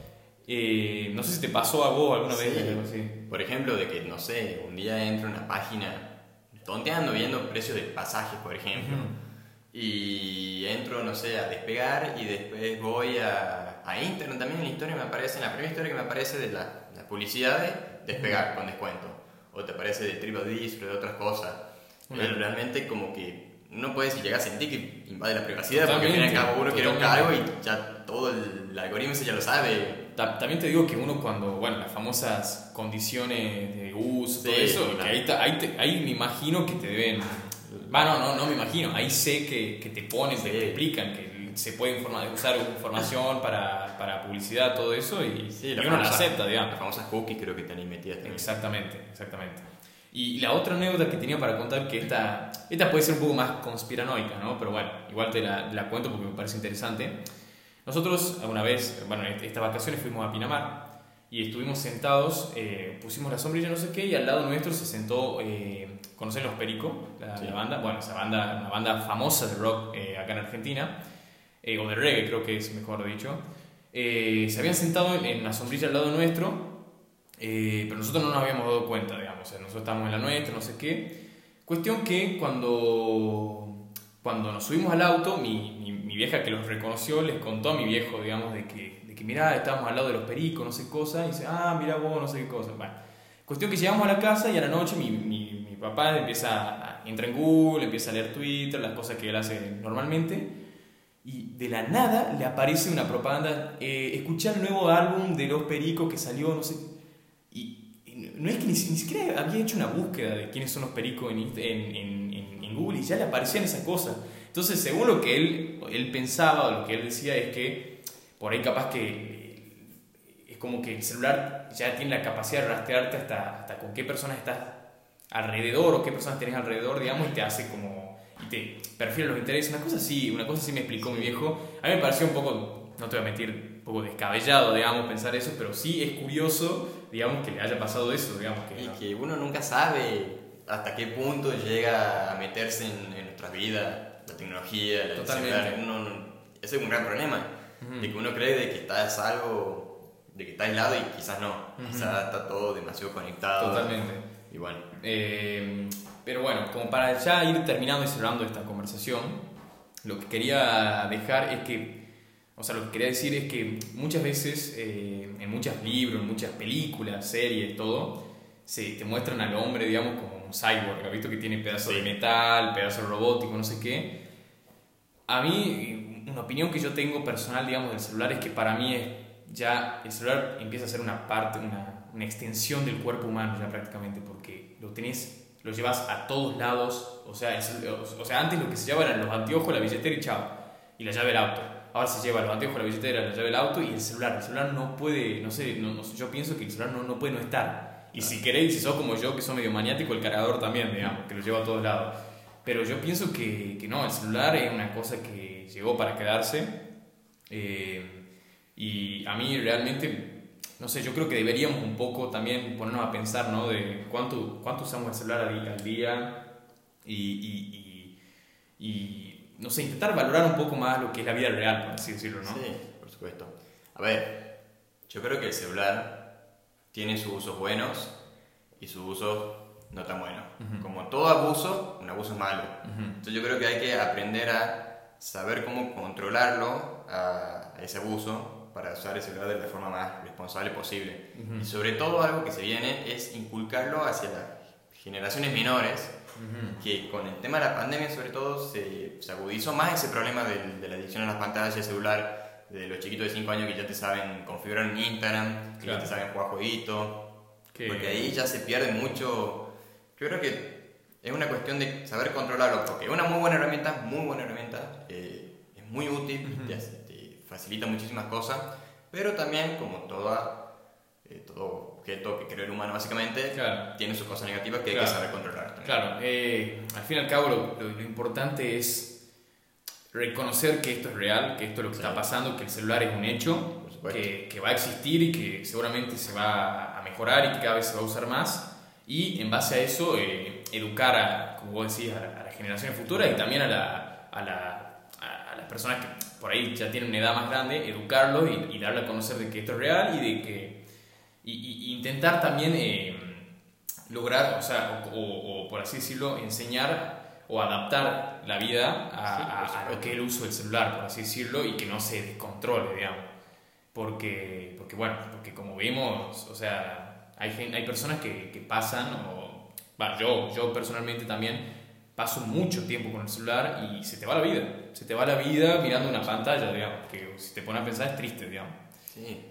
Eh, no sé si te pasó a vos alguna vez Sí. algo así. Por ejemplo, de que, no sé, un día entro en una página tonteando, viendo precios de pasajes, por ejemplo. Y entro, no sé, a despegar y después voy a, a Instagram también en la historia me aparece, en la primera historia que me aparece de la, la publicidad de despegar con descuento. O te aparece de TripAdvisor, de otras cosas. Una- Pero realmente como que no puedes llegar a sentir que invade la privacidad porque Totalmente, cabo uno quiere algo totalmente. y ya todo el, algoritmo ese ya lo sabe. Ta- También te digo que uno cuando, bueno, las famosas condiciones de uso, todo Sí, eso, claro. que ahí, ta- ahí, te- ahí me imagino que te deben... Va, no, no, no me imagino, ahí sé que, que te ponen, te, Sí. te explican que se puede informa- usar información para, para publicidad, todo eso, y, Sí, y la uno la acepta, digamos. Las famosas cookies creo que están ahí metidas también. Exactamente, exactamente. Y la otra anécdota que tenía para contar, que esta, esta puede ser un poco más conspiranoica, ¿no? Pero bueno, igual te la, la cuento porque me parece interesante. Nosotros, alguna vez, bueno, est- estas vacaciones fuimos a Pinamar y estuvimos sentados, eh, pusimos la sombrilla, no sé qué, y al lado nuestro se sentó, eh, ¿conocen Los Perico? La, Sí. la banda, bueno, esa banda, una banda famosa de rock eh, acá en Argentina, eh, o de reggae creo que es, mejor dicho. Eh, se habían sentado en, la sombrilla al lado nuestro eh, pero nosotros no nos habíamos dado cuenta, digamos. O sea, nosotros estábamos en la nuestra, no sé qué. Cuestión que cuando, cuando nos subimos al auto, mi, mi, mi vieja que los reconoció les contó a mi viejo, digamos, de que, de que mirá, estábamos al lado de los pericos, no sé qué cosa. Y dice, ah, mirá vos, no sé qué cosa. Bueno, cuestión que llegamos a la casa y a la noche mi, mi papá empieza a, entra en Google, empieza a leer Twitter, las cosas que él hace normalmente. Y de la nada le aparece una propaganda, eh, escuchar el nuevo álbum de Los Pericos que salió, no sé. Y, no es que ni, si- ni siquiera había hecho una búsqueda de quiénes son los Pericos en, en- en Google y ya le aparecían esas cosas. Entonces, según lo que él, él pensaba o lo que él decía es que por ahí capaz que eh, es como que el celular ya tiene la capacidad de rastrearte hasta, hasta con qué personas estás alrededor o qué personas tenés alrededor, digamos, y te hace como y te perfila los intereses, una cosa así, una cosa así me explicó mi viejo. A mí me pareció un poco, no te voy a mentir, un poco descabellado, digamos, pensar eso, pero sí es curioso, digamos, que le haya pasado eso, digamos, que Y no. que uno nunca sabe hasta qué punto llega a meterse en, en nuestras vidas la tecnología, el Totalmente. Uno no- ese es un gran problema. De que uno cree de que está a salvo, de que está aislado y quizás no. Quizás está todo demasiado conectado. Totalmente. Y bueno, Eh, pero bueno, como para ya ir terminando y cerrando esta conversación, lo que quería dejar es que, o sea, lo que quería decir es que muchas veces, eh, en muchos libros, en muchas películas, series, todo, se te muestran al hombre, digamos, como un cyborg, visto que tiene pedazos de metal, pedazos robóticos, no sé qué. A mí, una opinión que yo tengo personal, digamos, del celular es que para mí es ya el celular empieza a ser una parte, una, una extensión del cuerpo humano ya prácticamente, porque lo tenés, lo llevas a todos lados, o sea, o sea, antes lo que se llevaba eran los anteojos, la billetera y chao, y la llave del auto. Ahora se lleva los anteojos, la billetera, la llave del auto y el celular. El celular no puede, no sé, no, yo pienso que el celular no, no puede no estar. Y si queréis, si sos como yo, que soy medio maniático, el cargador también, digamos, que lo llevo a todos lados. Pero yo pienso que, que no, el celular es una cosa que llegó para quedarse. Eh, y a mí realmente, no sé, yo creo que deberíamos un poco también ponernos a pensar, ¿no? De cuánto, cuánto usamos el celular al día y, y, y, no sé, intentar valorar un poco más lo que es la vida real, por así decirlo, ¿no? Sí, por supuesto. A ver, yo creo que el celular tiene sus usos buenos y sus usos no tan buenos. Como todo abuso, un abuso es malo. Entonces yo creo que hay que aprender a saber cómo controlarlo, a ese abuso, para usar el celular de la forma más responsable posible. Y sobre todo algo que se viene es inculcarlo hacia las generaciones menores, que con el tema de la pandemia sobre todo se, se agudizó más ese problema de, de, la adicción a las pantallas el celular, de los chiquitos de 5 años que ya te saben configurar un Instagram, que ya te saben jugar jueguitos, porque ahí ya se pierde mucho. Yo creo que es una cuestión de saber controlarlo, porque es una muy buena herramienta, muy buena herramienta, eh, es muy útil, facilita muchísimas cosas, pero también, como toda, eh, todo objeto que crea el humano básicamente, tiene sus cosas negativas que hay que saber controlar. Claro, eh, al fin y al cabo lo, importante es reconocer que esto es real, que esto es lo que está pasando, que el celular es un hecho, que, que, va a existir y que seguramente se va a mejorar y que cada vez se va a usar más. Y en base a eso, eh, educar, a, como vos decís, a, las generaciones futuras y también a, la, a, la, a las personas que por ahí ya tienen una edad más grande, educarlos y, darle a conocer de que esto es real y de que y, intentar también eh, lograr, o sea, o, por así decirlo, enseñar o adaptar la vida a, lo que es el uso del celular, por así decirlo, y que no se descontrole, digamos. Porque, porque bueno, porque como vemos, o sea, hay, hay personas que, que pasan, o, bueno, yo, yo personalmente también, paso mucho tiempo con el celular y se te va la vida. Se te va la vida mirando una pantalla, digamos, que si te pones a pensar es triste, digamos. Sí.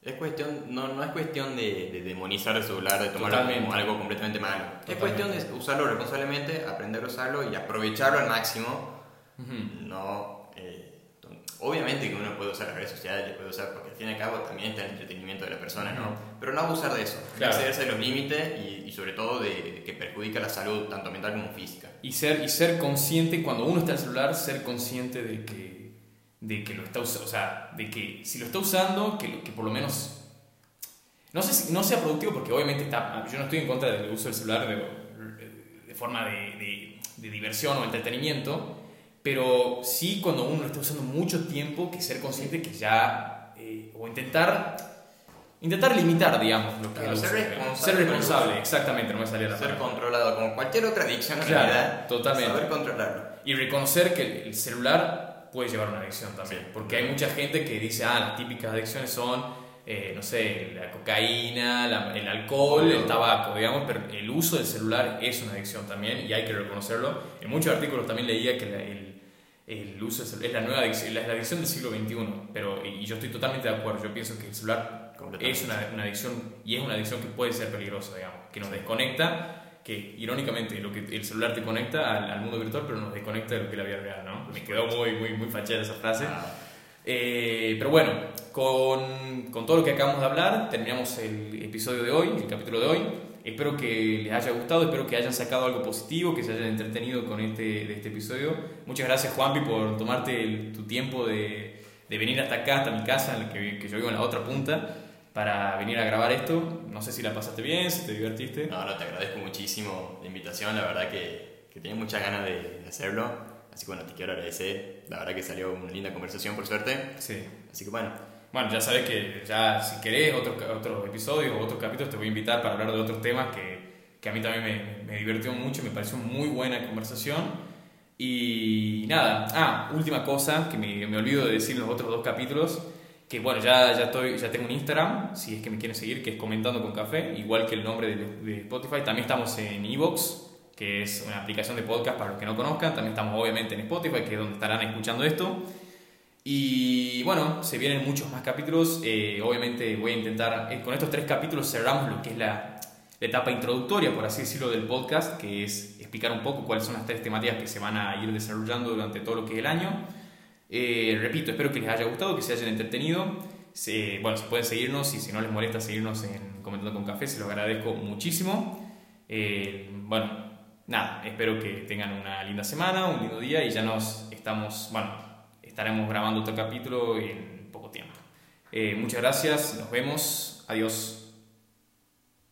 Es cuestión, no, no es cuestión de, demonizar el celular, de tomarlo como algo completamente malo. Es cuestión de usarlo responsablemente, aprender a usarlo y aprovecharlo al máximo. No Obviamente que uno puede usar las redes sociales, puede usar, porque al fin y al cabo también está el entretenimiento de la persona, ¿no? Pero no abusar de eso, claro. excederse de los límites y, sobre todo de, que perjudica la salud tanto mental como física. Y ser, y ser consciente, cuando uno está en el celular, ser consciente de que, de que lo está usando, o sea, de que si lo está usando, que, que por lo menos... No sé si no sea productivo porque obviamente está, yo no estoy en contra del uso del celular de, de forma de, de, de diversión o entretenimiento, pero sí cuando uno está usando mucho tiempo, que ser consciente que ya, eh, o intentar, intentar limitar, digamos, lo que ser, responsable, ser responsable. exactamente, no me salía la Ser controlado, como cualquier otra adicción en realidad, totalmente. saber controlarlo. Y reconocer que el celular puede llevar a una adicción también, porque hay mucha gente que dice, ah, las típicas adicciones son eh, no sé, la cocaína, el alcohol, el tabaco, digamos, pero el uso del celular es una adicción también y hay que reconocerlo. En muchos artículos también leía que el, el, uso es la nueva adicción, la, adicción del siglo XXI, pero, y yo estoy totalmente de acuerdo, yo pienso que el celular es una, una, adicción y es una adicción que puede ser peligrosa, digamos, que nos desconecta, que irónicamente lo que el celular te conecta al, mundo virtual, pero nos desconecta de lo que es la vida real, ¿no? Me quedó muy, muy, muy fachera esa frase. Ah. Eh, pero bueno, con, con, todo lo que acabamos de hablar, terminamos el episodio de hoy, el capítulo de hoy. Espero que les haya gustado, espero que hayan sacado algo positivo, que se hayan entretenido con este, de este episodio. Muchas gracias Juanpi por tomarte tu tiempo de, de, venir hasta acá, hasta mi casa, en que, que yo vivo en la otra punta, para venir a grabar esto. No sé si la pasaste bien, si te divertiste. No, no, te agradezco muchísimo la invitación, la verdad que, que tenía muchas ganas de hacerlo. Así que bueno, te quiero agradecer. La verdad que salió una linda conversación, por suerte. Sí. Así que bueno. Bueno, ya sabes que ya si querés otro, otro episodio o otros capítulos te voy a invitar para hablar de otros temas que, que a mí también me, me divirtió mucho, me pareció muy buena conversación. Y nada, ah, última cosa que me, me olvido de decir en los otros dos capítulos, que bueno, ya, ya, estoy, ya tengo un Instagram, si es que me quieren seguir, que es Comentando con Café, igual que el nombre de, de Spotify. También estamos en Evox, que es una aplicación de podcast para los que no conozcan. También estamos obviamente en Spotify, que es donde estarán escuchando esto. Y bueno, se vienen muchos más capítulos. Eh, obviamente voy a intentar, eh, con estos tres capítulos cerramos lo que es la, etapa introductoria, por así decirlo, del podcast, que es explicar un poco cuáles son las tres temáticas que se van a ir desarrollando durante todo lo que es el año. Eh, repito, espero que les haya gustado, que se hayan entretenido. bueno, si pueden seguirnos y si no les molesta seguirnos en Comentando con Café, se lo agradezco muchísimo. Bueno, nada, espero que tengan una linda semana, un lindo día y ya nos estamos, bueno, estaremos grabando otro capítulo en poco tiempo. Eh, muchas gracias, nos vemos, adiós.